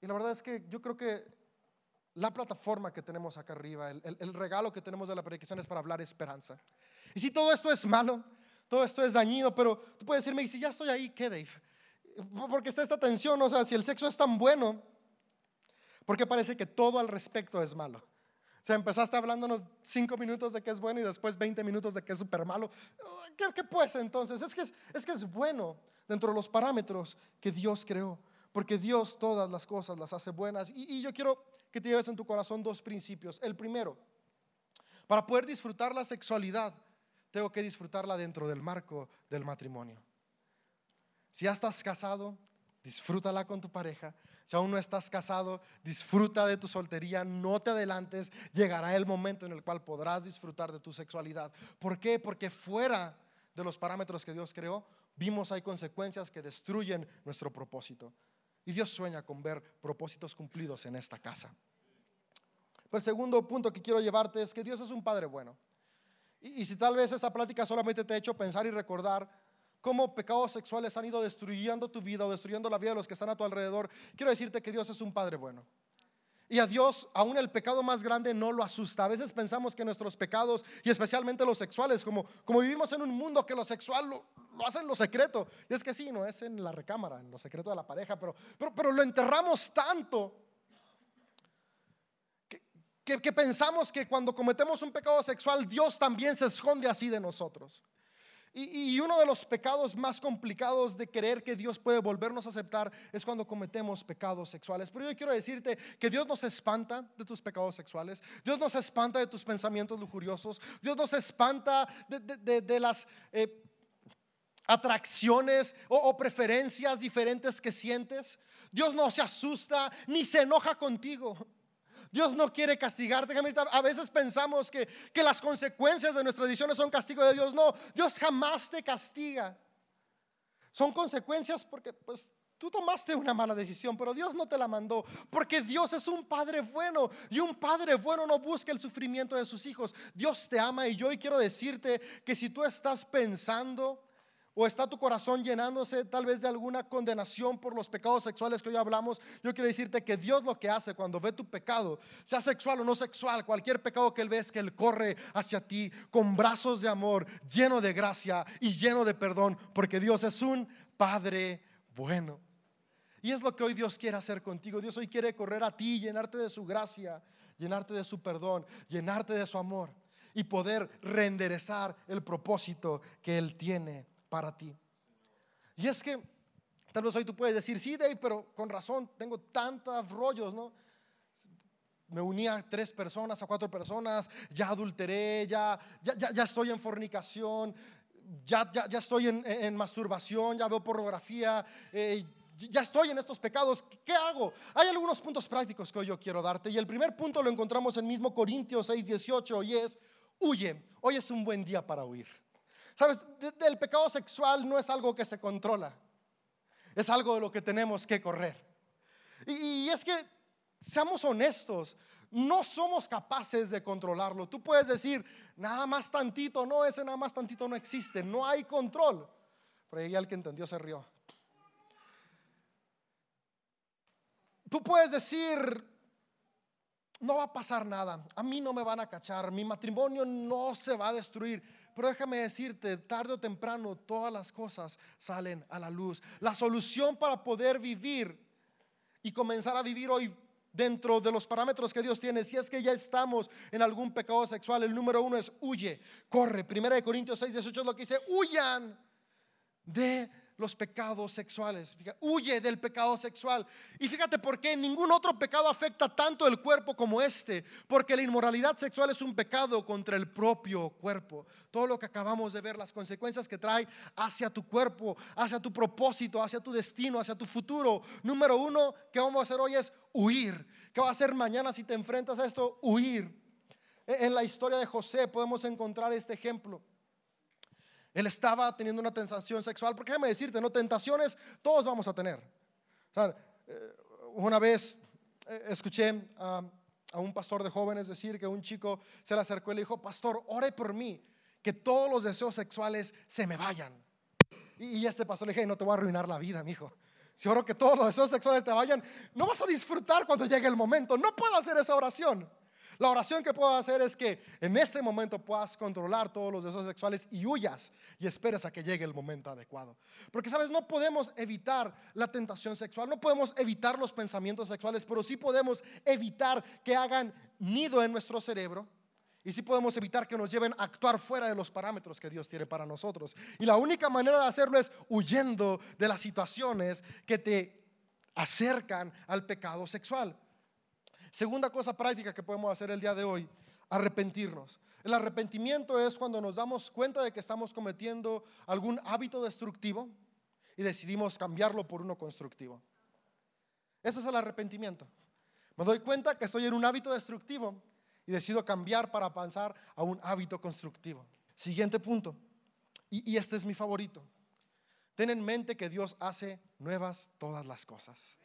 la verdad es que yo creo que la plataforma que tenemos acá arriba, el, el, regalo que tenemos de la predicación es para hablar esperanza. Y si todo esto es malo, todo esto es dañino, pero tú puedes decirme, y si ya estoy ahí, ¿qué, Dave? Porque está esta tensión, o sea, si el sexo es tan bueno, ¿por qué parece que todo al respecto es malo? O sea, empezaste hablándonos cinco minutos de que es bueno y después 20 minutos de que es súper malo. ¿Qué, ¿Qué, pues entonces? Es que es, es que es bueno dentro de los parámetros que Dios creó, porque Dios todas las cosas las hace buenas. Y, y yo quiero que te lleves en tu corazón dos principios. El primero, para poder disfrutar la sexualidad, tengo que disfrutarla dentro del marco del matrimonio. Si ya estás casado, disfrútala con tu pareja. Si aún no estás casado, disfruta de tu soltería, no te adelantes, llegará el momento en el cual podrás disfrutar de tu sexualidad. ¿Por qué? Porque fuera de los parámetros que Dios creó, vimos hay consecuencias que destruyen nuestro propósito. Y Dios sueña con ver propósitos cumplidos en esta casa. Pero el segundo punto que quiero llevarte es que Dios es un Padre bueno. Y, y si tal vez esta plática solamente te ha hecho pensar y recordar cómo pecados sexuales han ido destruyendo tu vida o destruyendo la vida de los que están a tu alrededor, quiero decirte que Dios es un Padre bueno. Y a Dios, aún el pecado más grande no lo asusta. A veces pensamos que nuestros pecados, y especialmente los sexuales, como, como vivimos en un mundo que lo sexual lo, hacen en lo secreto. Y es que sí, no es en la recámara, en lo secreto de la pareja, pero, pero, pero lo enterramos tanto que, que pensamos que cuando cometemos un pecado sexual, Dios también se esconde así de nosotros. Y, uno de los pecados más complicados de creer que Dios puede volvernos a aceptar es cuando cometemos pecados sexuales. Pero yo quiero decirte que Dios no se espanta de tus pecados sexuales, Dios no se espanta de tus pensamientos lujuriosos, Dios no se espanta de, las... Eh, atracciones o, preferencias diferentes que sientes. Dios no se asusta ni se enoja contigo. Dios no quiere castigarte. A veces pensamos que, que las consecuencias de nuestras decisiones son castigo de Dios. No, Dios jamás te castiga. Son consecuencias porque pues Tú tomaste una mala decisión, pero Dios no te la mandó, porque Dios es un Padre bueno y un Padre bueno no busca el sufrimiento de sus hijos. Dios te ama y yo hoy quiero decirte que si tú estás pensando o está tu corazón llenándose tal vez de alguna condenación por los pecados sexuales que hoy hablamos, yo quiero decirte que Dios lo que hace cuando ve tu pecado, sea sexual o no sexual, cualquier pecado que Él ve es que Él corre hacia ti con brazos de amor, lleno de gracia y lleno de perdón, porque Dios es un Padre bueno. Y es lo que hoy Dios quiere hacer contigo. Dios hoy quiere correr a ti, llenarte de su gracia, llenarte de su perdón, llenarte de su amor y poder reenderezar el propósito que Él tiene para ti. Y es que tal vez hoy tú puedes decir, sí, Dave, pero con razón, tengo tantos rollos, ¿no? Me uní a tres personas, a cuatro personas, ya adulteré, ya, ya, ya, estoy en fornicación, ya, ya, ya estoy en, masturbación, ya veo pornografía, eh, ya estoy en estos pecados, ¿qué hago? Hay algunos puntos prácticos que hoy yo quiero darte. Y el primer punto lo encontramos en mismo Corintios 6, 18 y es, huye. Hoy es un buen día para huir. Sabes, el pecado sexual no es algo que se controla, es algo de lo que tenemos que correr. Y, es que, seamos honestos, no somos capaces de controlarlo. Tú puedes decir, nada más tantito, no, ese nada más tantito no existe, no hay control. Pero ahí el que entendió se rió. Tú puedes decir, no va a pasar nada, a mí no me van a cachar, mi matrimonio no se va a destruir. Pero déjame decirte, tarde o temprano todas las cosas salen a la luz. La solución para poder vivir y comenzar a vivir hoy dentro de los parámetros que Dios tiene, si es que ya estamos en algún pecado sexual, el número uno es huye, corre. Primera de Corintios 6, 18 es lo que dice, huyan de los pecados sexuales. huye del pecado sexual. Y fíjate por qué ningún otro pecado afecta tanto el cuerpo como este. Porque la inmoralidad sexual es un pecado contra el propio cuerpo. Todo lo que acabamos de ver, las consecuencias que trae hacia tu cuerpo, hacia tu propósito, hacia tu destino, hacia tu futuro. Número uno que vamos a hacer hoy es huir. ¿Qué va a hacer mañana si te enfrentas a esto? Huir. E, en la historia de José podemos encontrar este ejemplo. Él estaba teniendo una tentación sexual, porque déjame decirte, no tentaciones todos vamos a tener. Eh, una vez eh, escuché a, un pastor de jóvenes decir que un chico se le acercó y le dijo, pastor, ore por mí, que todos los deseos sexuales se me vayan. Y, este pastor le dije, no te voy a arruinar la vida, mi hijo. Si oro que todos los deseos sexuales te vayan, no vas a disfrutar cuando llegue el momento. No puedo hacer esa oración. La oración que puedo hacer es que en este momento puedas controlar todos los deseos sexuales y huyas y esperes a que llegue el momento adecuado. Porque sabes, no podemos evitar la tentación sexual, no podemos evitar los pensamientos sexuales, pero sí podemos evitar que hagan nido en nuestro cerebro. Y sí podemos evitar que nos lleven a actuar fuera de los parámetros que Dios tiene para nosotros. Y la única manera de hacerlo es huyendo de las situaciones que te acercan al pecado sexual. Segunda cosa práctica que podemos hacer el día de hoy, arrepentirnos. El arrepentimiento es cuando nos damos cuenta de que estamos cometiendo algún hábito destructivo y decidimos cambiarlo por uno constructivo. Ese es el arrepentimiento. Me doy cuenta que estoy en un hábito destructivo y decido cambiar para avanzar a un hábito constructivo. Siguiente punto, y, y este es mi favorito. Ten en mente que Dios hace nuevas todas las cosas.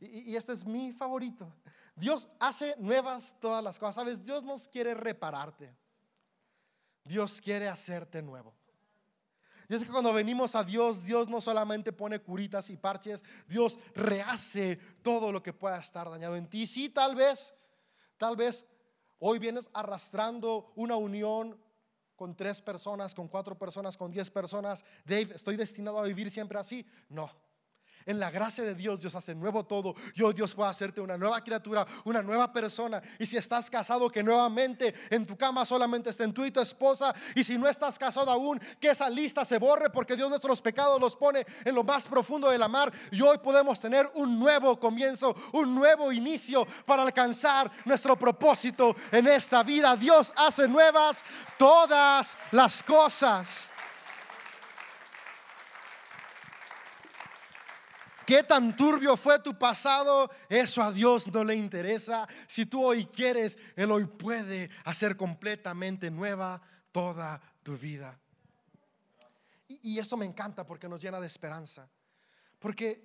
Y, este es mi favorito. Dios hace nuevas todas las cosas. Sabes, Dios nos quiere repararte. Dios quiere hacerte nuevo. Y es que cuando venimos a Dios, Dios no solamente pone curitas y parches, Dios rehace todo lo que pueda estar dañado en ti. Sí, tal vez, tal vez hoy vienes arrastrando una unión con tres personas, con cuatro personas, con diez personas. Dave, ¿estoy destinado a vivir siempre así? No. En la gracia de Dios, Dios hace nuevo todo. Yo, Dios puede hacerte una nueva criatura, una nueva persona. Y si estás casado, que nuevamente en tu cama solamente estén tú y tu esposa. Y si no estás casado aún, que esa lista se borre, porque Dios nuestros pecados los pone en lo más profundo de la mar. Y hoy podemos tener un nuevo comienzo, un nuevo inicio para alcanzar nuestro propósito en esta vida. Dios hace nuevas todas las cosas. Qué tan turbio fue tu pasado, eso a Dios no le interesa. Si tú hoy quieres, Él hoy puede hacer completamente nueva toda tu vida. Y, esto me encanta porque nos llena de esperanza. Porque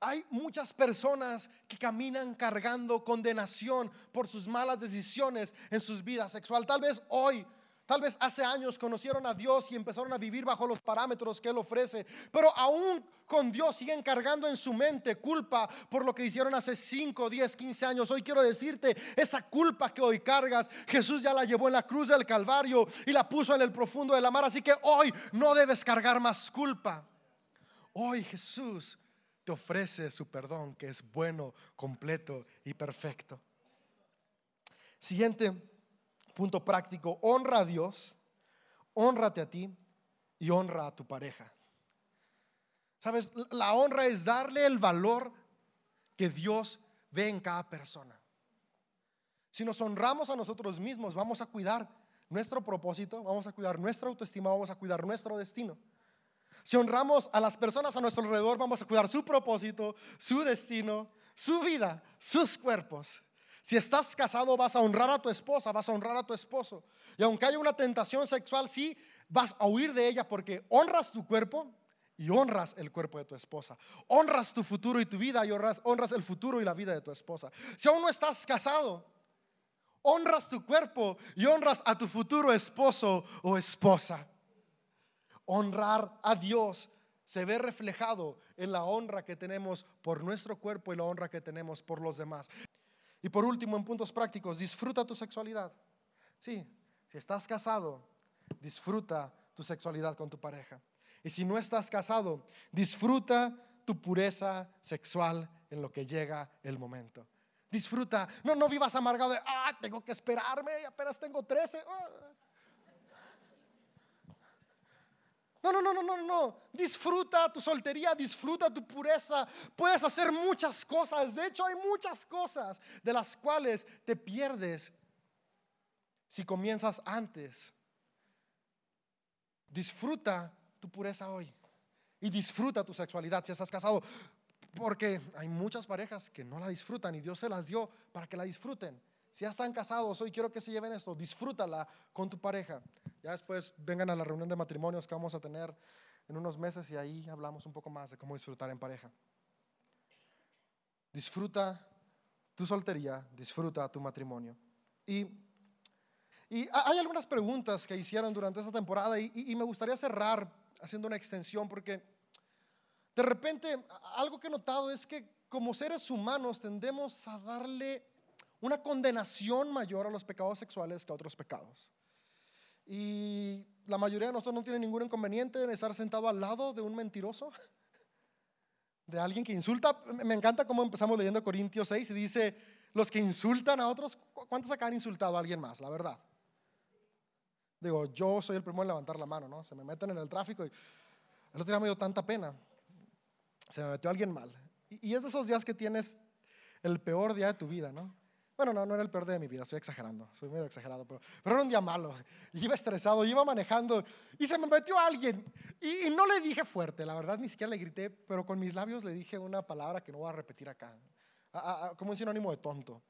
hay muchas personas que caminan cargando condenación por sus malas decisiones en sus vidas sexual. Tal vez hoy, tal vez hace años conocieron a Dios y empezaron a vivir bajo los parámetros que Él ofrece, pero aún con Dios siguen cargando en su mente culpa por lo que hicieron hace 5, 10, 15 años. Hoy quiero decirte, esa culpa que hoy cargas, Jesús ya la llevó en la cruz del Calvario y la puso en el profundo de la mar, así que hoy no debes cargar más culpa. Hoy Jesús te ofrece su perdón que es bueno, completo y perfecto. Siguiente punto práctico, honra a Dios, honrate a ti y honra a tu pareja. Sabes, la honra es darle el valor que Dios ve en cada persona. Si nos honramos a nosotros mismos, vamos a cuidar nuestro propósito, vamos a cuidar nuestra autoestima, vamos a cuidar nuestro destino. Si honramos a las personas a nuestro alrededor, vamos a cuidar su propósito, su destino, su vida, sus cuerpos. Si estás casado, vas a honrar a tu esposa, vas a honrar a tu esposo. Y aunque haya una tentación sexual, sí, vas a huir de ella porque honras tu cuerpo y honras el cuerpo de tu esposa. Honras tu futuro y tu vida y honras, el futuro y la vida de tu esposa. Si aún no estás casado, honras tu cuerpo y honras a tu futuro esposo o esposa honrar a Dios se ve reflejado en la honra que tenemos por nuestro cuerpo y la honra que tenemos por los demás. Y por último, en puntos prácticos, disfruta tu sexualidad. Sí, si estás casado, disfruta tu sexualidad con tu pareja. Y si no estás casado, disfruta tu pureza sexual en lo que llega el momento. Disfruta, no, no vivas amargado de, ah, tengo que esperarme, apenas tengo 13. No, no, no, no, no, no. Disfruta tu soltería, disfruta tu pureza. Puedes hacer muchas cosas. De hecho, hay muchas cosas de las cuales te pierdes si comienzas antes. Disfruta tu pureza hoy y disfruta tu sexualidad si estás casado. Porque hay muchas parejas que no la disfrutan y Dios se las dio para que la disfruten. Si ya están casados, hoy quiero que se lleven esto, disfrútala con tu pareja. Ya después vengan a la reunión de matrimonios que vamos a tener en unos meses y ahí hablamos un poco más de cómo disfrutar en pareja. Disfruta tu soltería, disfruta tu matrimonio. Y, y hay algunas preguntas que hicieron durante esta temporada y, y me gustaría cerrar haciendo una extensión porque de repente algo que he notado es que como seres humanos tendemos a darle una condenación mayor a los pecados sexuales que a otros pecados. Y la mayoría de nosotros no tiene ningún inconveniente en estar sentado al lado de un mentiroso, <laughs> de alguien que insulta. Me encanta cómo empezamos leyendo Corintios 6 y dice, los que insultan a otros, ¿cuántos acá han insultado a alguien más? La verdad. Digo, yo soy el primero en levantar la mano, ¿no? Se me meten en el tráfico y el otro día me dio tanta pena. Se me metió alguien mal. Y, y es de esos días que tienes el peor día de tu vida, ¿no? Bueno, no, no era el peor de mi vida, estoy exagerando, soy medio exagerado, pero, pero era un día malo. <laughs> Iba estresado, iba manejando y se me metió alguien. Y, no le dije fuerte, la verdad, ni siquiera le grité, pero con mis labios le dije una palabra que no voy a repetir acá, como un sinónimo de tonto.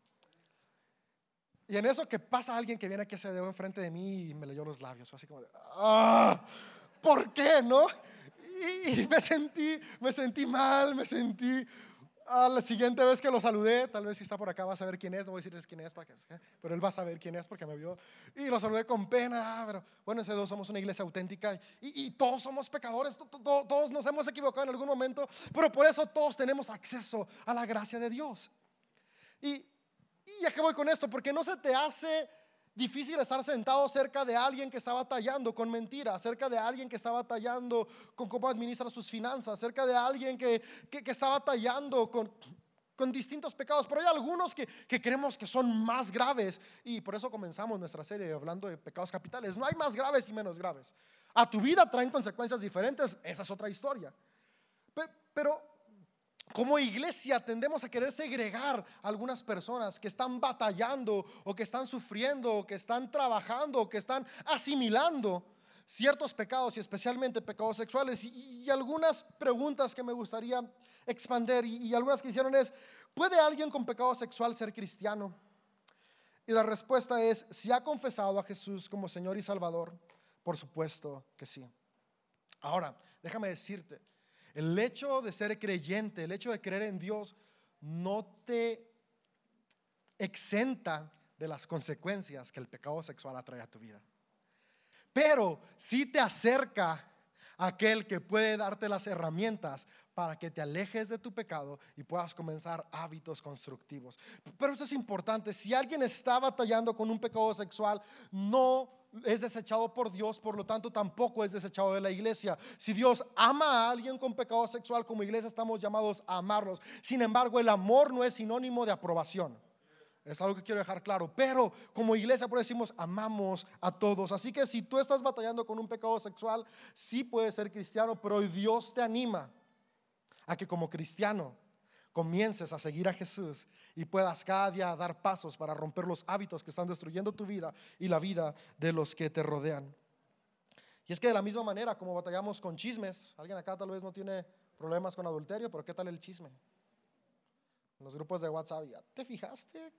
Y en eso que pasa alguien que viene aquí a ese dedo enfrente de mí y me leyó los labios, así como de, ¡ah! ¿Por qué, no? Y, y me sentí, me sentí mal, me sentí la siguiente vez que lo saludé, tal vez si está por acá va a saber quién es, no voy a decirles quién es, para que, pero él va a saber quién es porque me vio. Y lo saludé con pena, pero bueno, ese dos somos una iglesia auténtica y, todos somos pecadores, todos nos hemos equivocado en algún momento, pero por eso todos tenemos acceso a la gracia de Dios. Y, y voy con esto, porque no se te hace difícil estar sentado cerca de alguien que está batallando con mentiras, cerca de alguien que está batallando con cómo administra sus finanzas, cerca de alguien que, que, está batallando con, con distintos pecados, pero hay algunos que, que, creemos que son más graves y por eso comenzamos nuestra serie hablando de pecados capitales. No hay más graves y menos graves. A tu vida traen consecuencias diferentes, esa es otra historia. Pero, pero como iglesia tendemos a querer segregar a algunas personas que están batallando o que están sufriendo o que están trabajando o que están asimilando ciertos pecados y especialmente pecados sexuales y, algunas preguntas que me gustaría expander y, y algunas que hicieron es, ¿puede alguien con pecado sexual ser cristiano? Y la respuesta es, si ha confesado a Jesús como Señor y Salvador, por supuesto que sí. Ahora, déjame decirte, el hecho de ser creyente, el hecho de creer en Dios, no te exenta de las consecuencias que el pecado sexual atrae a tu vida. Pero si te acerca a aquel que puede darte las herramientas para que te alejes de tu pecado y puedas comenzar hábitos constructivos. Pero eso es importante. Si alguien está batallando con un pecado sexual, no es desechado por Dios, por lo tanto tampoco es desechado de la iglesia. Si Dios ama a alguien con pecado sexual, como iglesia estamos llamados a amarlos. Sin embargo, el amor no es sinónimo de aprobación. Es algo que quiero dejar claro. Pero como iglesia, por decimos, amamos a todos. Así que si tú estás batallando con un pecado sexual, sí puedes ser cristiano, pero Dios te anima a que como cristiano comiences a seguir a Jesús y puedas cada día dar pasos para romper los hábitos que están destruyendo tu vida y la vida de los que te rodean. Y es que de la misma manera como batallamos con chismes, alguien acá tal vez no tiene problemas con adulterio, pero ¿qué tal el chisme? En los grupos de WhatsApp, ¿ya te fijaste?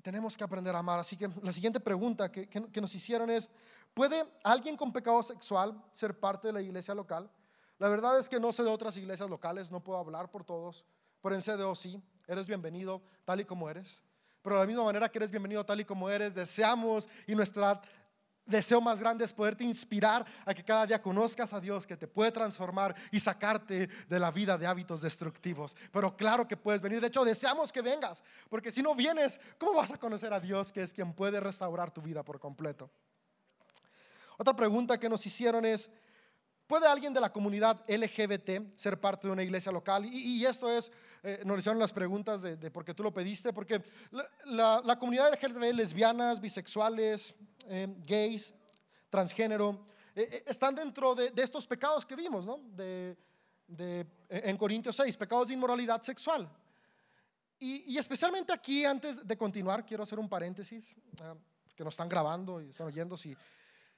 Tenemos que aprender a amar. Así que la siguiente pregunta que, que nos hicieron es, ¿puede alguien con pecado sexual ser parte de la iglesia local? La verdad es que no sé de otras iglesias locales, no puedo hablar por todos, pero en CDO sí, eres bienvenido tal y como eres. Pero de la misma manera que eres bienvenido tal y como eres, deseamos y nuestro deseo más grande es poderte inspirar a que cada día conozcas a Dios que te puede transformar y sacarte de la vida de hábitos destructivos. Pero claro que puedes venir. De hecho, deseamos que vengas, porque si no vienes, ¿cómo vas a conocer a Dios que es quien puede restaurar tu vida por completo? Otra pregunta que nos hicieron es, ¿Puede alguien de la comunidad LGBT ser parte de una iglesia local? Y, esto es, eh, nos hicieron las preguntas de, por qué tú lo pediste, porque la, comunidad LGBT, lesbianas, bisexuales, eh, gays, transgénero, eh, están dentro de, estos pecados que vimos, ¿no? De, en Corintios 6, pecados de inmoralidad sexual. Y, especialmente aquí, antes de continuar, quiero hacer un paréntesis, que nos están grabando y están oyendo, si,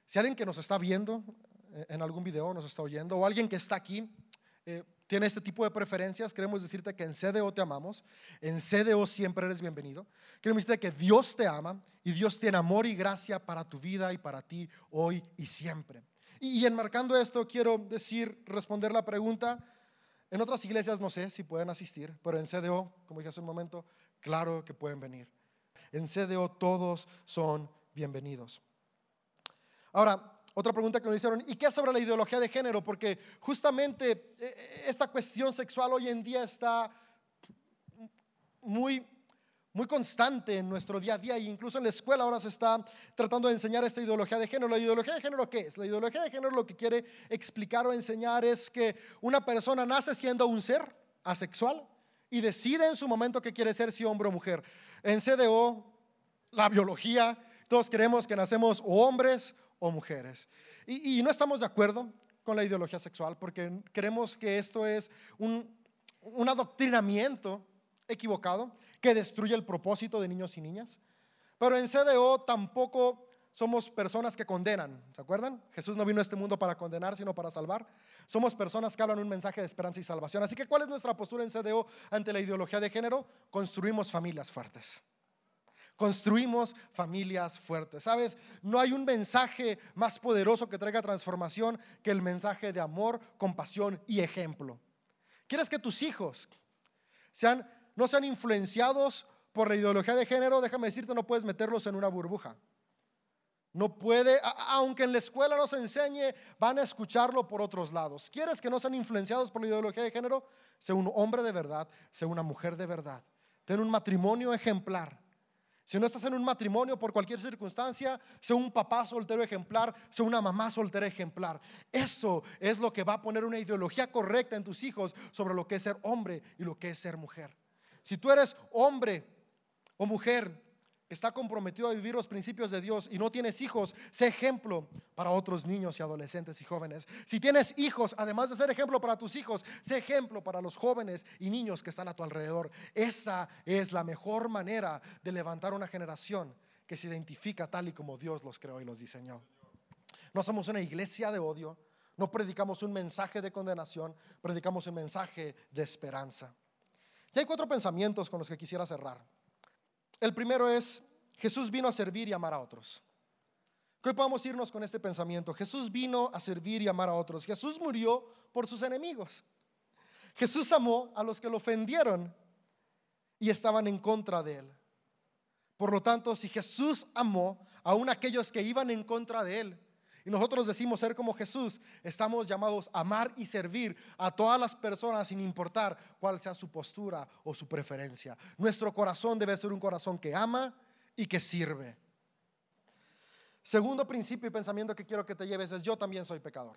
si alguien que nos está viendo eh, en algún video nos está oyendo, o alguien que está aquí, eh, tiene este tipo de preferencias, queremos decirte que en CDO te amamos, en CDO siempre eres bienvenido. Queremos decirte que Dios te ama y Dios tiene amor y gracia para tu vida y para ti hoy y siempre. Y, y enmarcando esto, quiero decir, responder la pregunta, en otras iglesias no sé si pueden asistir, pero en CDO, como dije hace un momento, claro que pueden venir. En CDO todos son bienvenidos. Ahora, otra pregunta que nos hicieron, ¿y qué sobre la ideología de género? Porque justamente eh, eh, esta cuestión sexual hoy en día está muy, muy constante en nuestro día a día e incluso en la escuela ahora se está tratando de enseñar esta ideología de género. ¿La ideología de género qué es? La ideología de género lo que quiere explicar o enseñar es que una persona nace siendo un ser asexual y decide en su momento qué quiere ser, si hombre o mujer. En CDO, la biología, todos queremos que nacemos o hombres o mujeres. Y, no estamos de acuerdo con la ideología sexual porque creemos que esto es un, un adoctrinamiento equivocado que destruye el propósito de niños y niñas. Pero en CDO tampoco somos personas que condenan, ¿se acuerdan? Jesús no vino a este mundo para condenar, sino para salvar. Somos personas que hablan un mensaje de esperanza y salvación. Así que, ¿cuál es nuestra postura en CDO ante la ideología de género? Construimos familias fuertes. Construimos familias fuertes. Sabes, no hay un mensaje más poderoso que traiga transformación que el mensaje de amor, compasión y ejemplo. ¿Quieres que tus hijos sean, no sean influenciados por la ideología de género? Déjame decirte, no puedes meterlos en una burbuja. No puede, aunque en la escuela nos enseñe, van a escucharlo por otros lados. ¿Quieres que no sean influenciados por la ideología de género? Sea un hombre de verdad, sea una mujer de verdad. Ten un matrimonio ejemplar si no estás en un matrimonio por cualquier circunstancia, sea un papá soltero ejemplar, sea una mamá soltera ejemplar. Eso es lo que va a poner una ideología correcta en tus hijos sobre lo que es ser hombre y lo que es ser mujer. Si tú eres hombre o mujer está comprometido a vivir los principios de Dios y no tienes hijos, sé ejemplo para otros niños y adolescentes y jóvenes. Si tienes hijos, además de ser ejemplo para tus hijos, sé ejemplo para los jóvenes y niños que están a tu alrededor. Esa es la mejor manera de levantar una generación que se identifica tal y como Dios los creó y los diseñó. No somos una iglesia de odio, no predicamos un mensaje de condenación, predicamos un mensaje de esperanza. Y hay cuatro pensamientos con los que quisiera cerrar. El primero es, Jesús vino a servir y amar a otros. Hoy podemos irnos con este pensamiento. Jesús vino a servir y amar a otros. Jesús murió por sus enemigos. Jesús amó a los que lo ofendieron y estaban en contra de él. Por lo tanto, si Jesús amó aún aquellos que iban en contra de él, y nosotros decimos ser como Jesús, estamos llamados a amar y servir a todas las personas sin importar cuál sea su postura o su preferencia. Nuestro corazón debe ser un corazón que ama y que sirve. Segundo principio y pensamiento que quiero que te lleves es yo también soy pecador.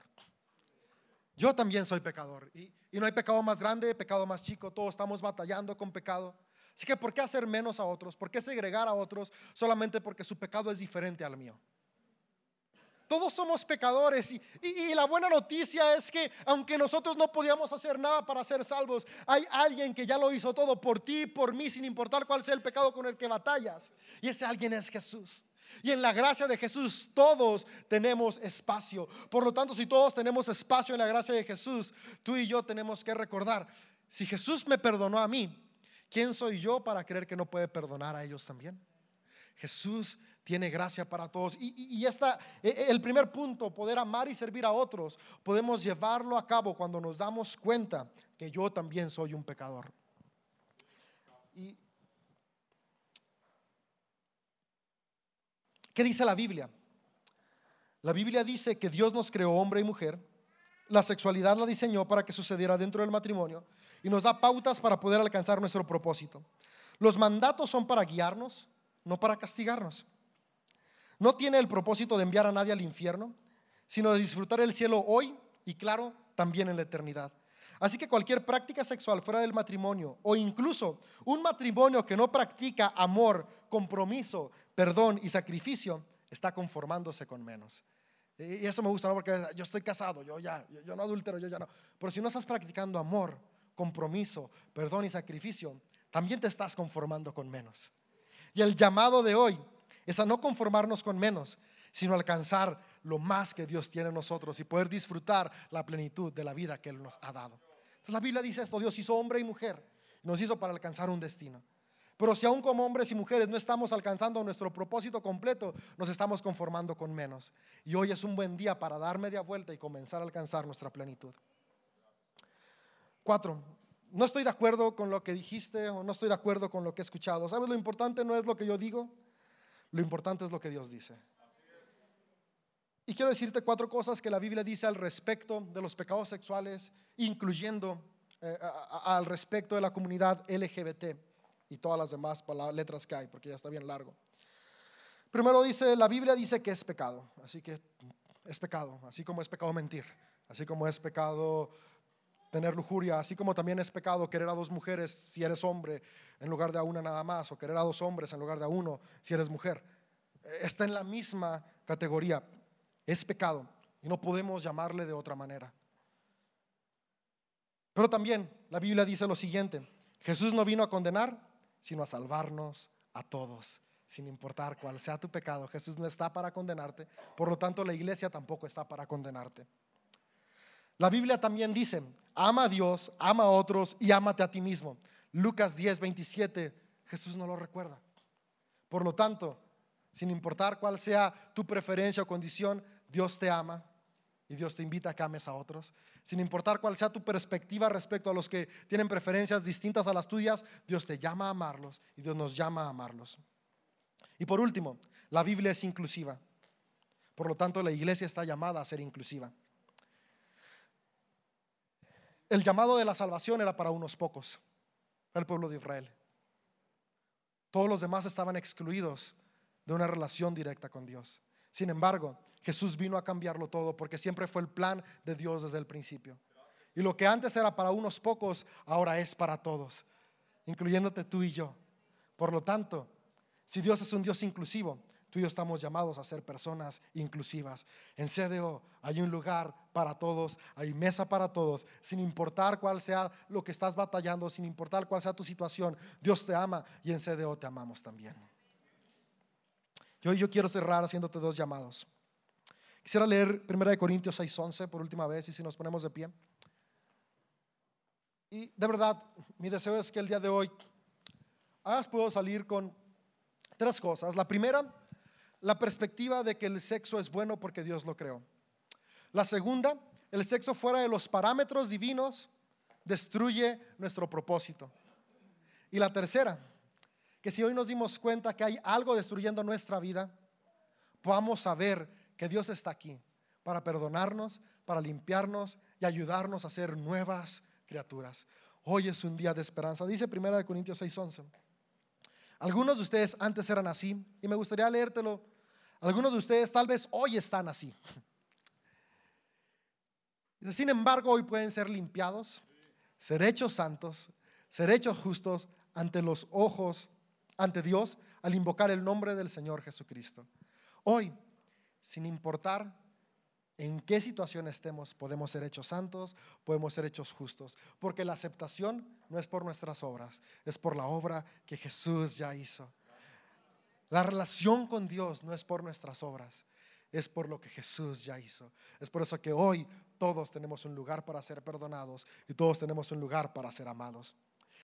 Yo también soy pecador. Y, no hay pecado más grande, pecado más chico. Todos estamos batallando con pecado. Así que, ¿por qué hacer menos a otros? ¿Por qué segregar a otros solamente porque su pecado es diferente al mío? Todos somos pecadores y, la buena noticia es que aunque nosotros no podíamos hacer nada para ser salvos, hay alguien que ya lo hizo todo por ti, por mí, sin importar cuál sea el pecado con el que batallas. Y ese alguien es Jesús. Y en la gracia de Jesús todos tenemos espacio. Por lo tanto, si todos tenemos espacio en la gracia de Jesús, tú y yo tenemos que recordar, si Jesús me perdonó a mí, ¿quién soy yo para creer que no puede perdonar a ellos también? Jesús tiene gracia para todos. Y, y, esta, e, e, el primer punto, poder amar y servir a otros, podemos llevarlo a cabo cuando nos damos cuenta que yo también soy un pecador. Y ¿Qué dice la Biblia? La Biblia dice que Dios nos creó hombre y mujer, la sexualidad la diseñó para que sucediera dentro del matrimonio y nos da pautas para poder alcanzar nuestro propósito. Los mandatos son para guiarnos, no para castigarnos. No tiene el propósito de enviar a nadie al infierno, sino de disfrutar el cielo hoy y claro, también en la eternidad. Así que cualquier práctica sexual fuera del matrimonio o incluso un matrimonio que no practica amor, compromiso, perdón y sacrificio está conformándose con menos. Y eso me gusta, ¿no? Porque yo estoy casado, yo ya, yo no adultero, yo ya no. Pero si no estás practicando amor, compromiso, perdón y sacrificio, también te estás conformando con menos. Y el llamado de hoy es a no conformarnos con menos, sino alcanzar lo más que Dios tiene en nosotros y poder disfrutar la plenitud de la vida que Él nos ha dado. Entonces la Biblia dice esto, Dios hizo hombre y mujer, nos hizo para alcanzar un destino. Pero si aún como hombres y mujeres no estamos alcanzando nuestro propósito completo, nos estamos conformando con menos. Y hoy es un buen día para dar media vuelta y comenzar a alcanzar nuestra plenitud. Cuatro, no estoy de acuerdo con lo que dijiste o no estoy de acuerdo con lo que he escuchado. ¿Sabes? Lo importante no es lo que yo digo, lo importante es lo que Dios dice. Y quiero decirte cuatro cosas que la Biblia dice al respecto de los pecados sexuales, incluyendo eh, al respecto de la comunidad LGBT y todas las demás letras que hay, porque ya está bien largo. Primero dice, la Biblia dice que es pecado, así que es pecado, así como es pecado mentir, así como es pecado tener lujuria, así como también es pecado querer a dos mujeres si eres hombre en lugar de a una nada más, o querer a dos hombres en lugar de a uno si eres mujer. Está en la misma categoría es pecado y no podemos llamarle de otra manera. Pero también la Biblia dice lo siguiente, Jesús no vino a condenar, sino a salvarnos a todos, sin importar cuál sea tu pecado. Jesús no está para condenarte, por lo tanto la iglesia tampoco está para condenarte. La Biblia también dice, ama a Dios, ama a otros y ámate a ti mismo. Lucas 10, 27, Jesús no lo recuerda. Por lo tanto, sin importar cuál sea tu preferencia o condición, Dios te ama y Dios te invita a que ames a otros. Sin importar cuál sea tu perspectiva respecto a los que tienen preferencias distintas a las tuyas, Dios te llama a amarlos y Dios nos llama a amarlos. Y por último, la Biblia es inclusiva. Por lo tanto, la iglesia está llamada a ser inclusiva. El llamado de la salvación era para unos pocos, el pueblo de Israel. Todos los demás estaban excluidos de una relación directa con Dios. Sin embargo, Jesús vino a cambiarlo todo porque siempre fue el plan de Dios desde el principio. Y lo que antes era para unos pocos, ahora es para todos, incluyéndote tú y yo. Por lo tanto, si Dios es un Dios inclusivo, tú y yo estamos llamados a ser personas inclusivas. En CDO hay un lugar para todos, hay mesa para todos, sin importar cuál sea lo que estás batallando, sin importar cuál sea tu situación, Dios te ama y en CDO te amamos también. Yo, yo quiero cerrar haciéndote dos llamados. Quisiera leer 1 Corintios 6:11 por última vez y si nos ponemos de pie. Y de verdad, mi deseo es que el día de hoy hayas podido salir con tres cosas. La primera, la perspectiva de que el sexo es bueno porque Dios lo creó. La segunda, el sexo fuera de los parámetros divinos destruye nuestro propósito. Y la tercera, que si hoy nos dimos cuenta que hay algo destruyendo nuestra vida, podamos saber que Dios está aquí para perdonarnos, para limpiarnos y ayudarnos a ser nuevas criaturas. Hoy es un día de esperanza. Dice 1 Corintios 6:11. Algunos de ustedes antes eran así y me gustaría leértelo. Algunos de ustedes tal vez hoy están así. Sin embargo, hoy pueden ser limpiados, ser hechos santos, ser hechos justos ante los ojos, ante Dios, al invocar el nombre del Señor Jesucristo. Hoy, sin importar en qué situación estemos, podemos ser hechos santos, podemos ser hechos justos, porque la aceptación no es por nuestras obras, es por la obra que Jesús ya hizo. La relación con Dios no es por nuestras obras, es por lo que Jesús ya hizo. Es por eso que hoy todos tenemos un lugar para ser perdonados y todos tenemos un lugar para ser amados.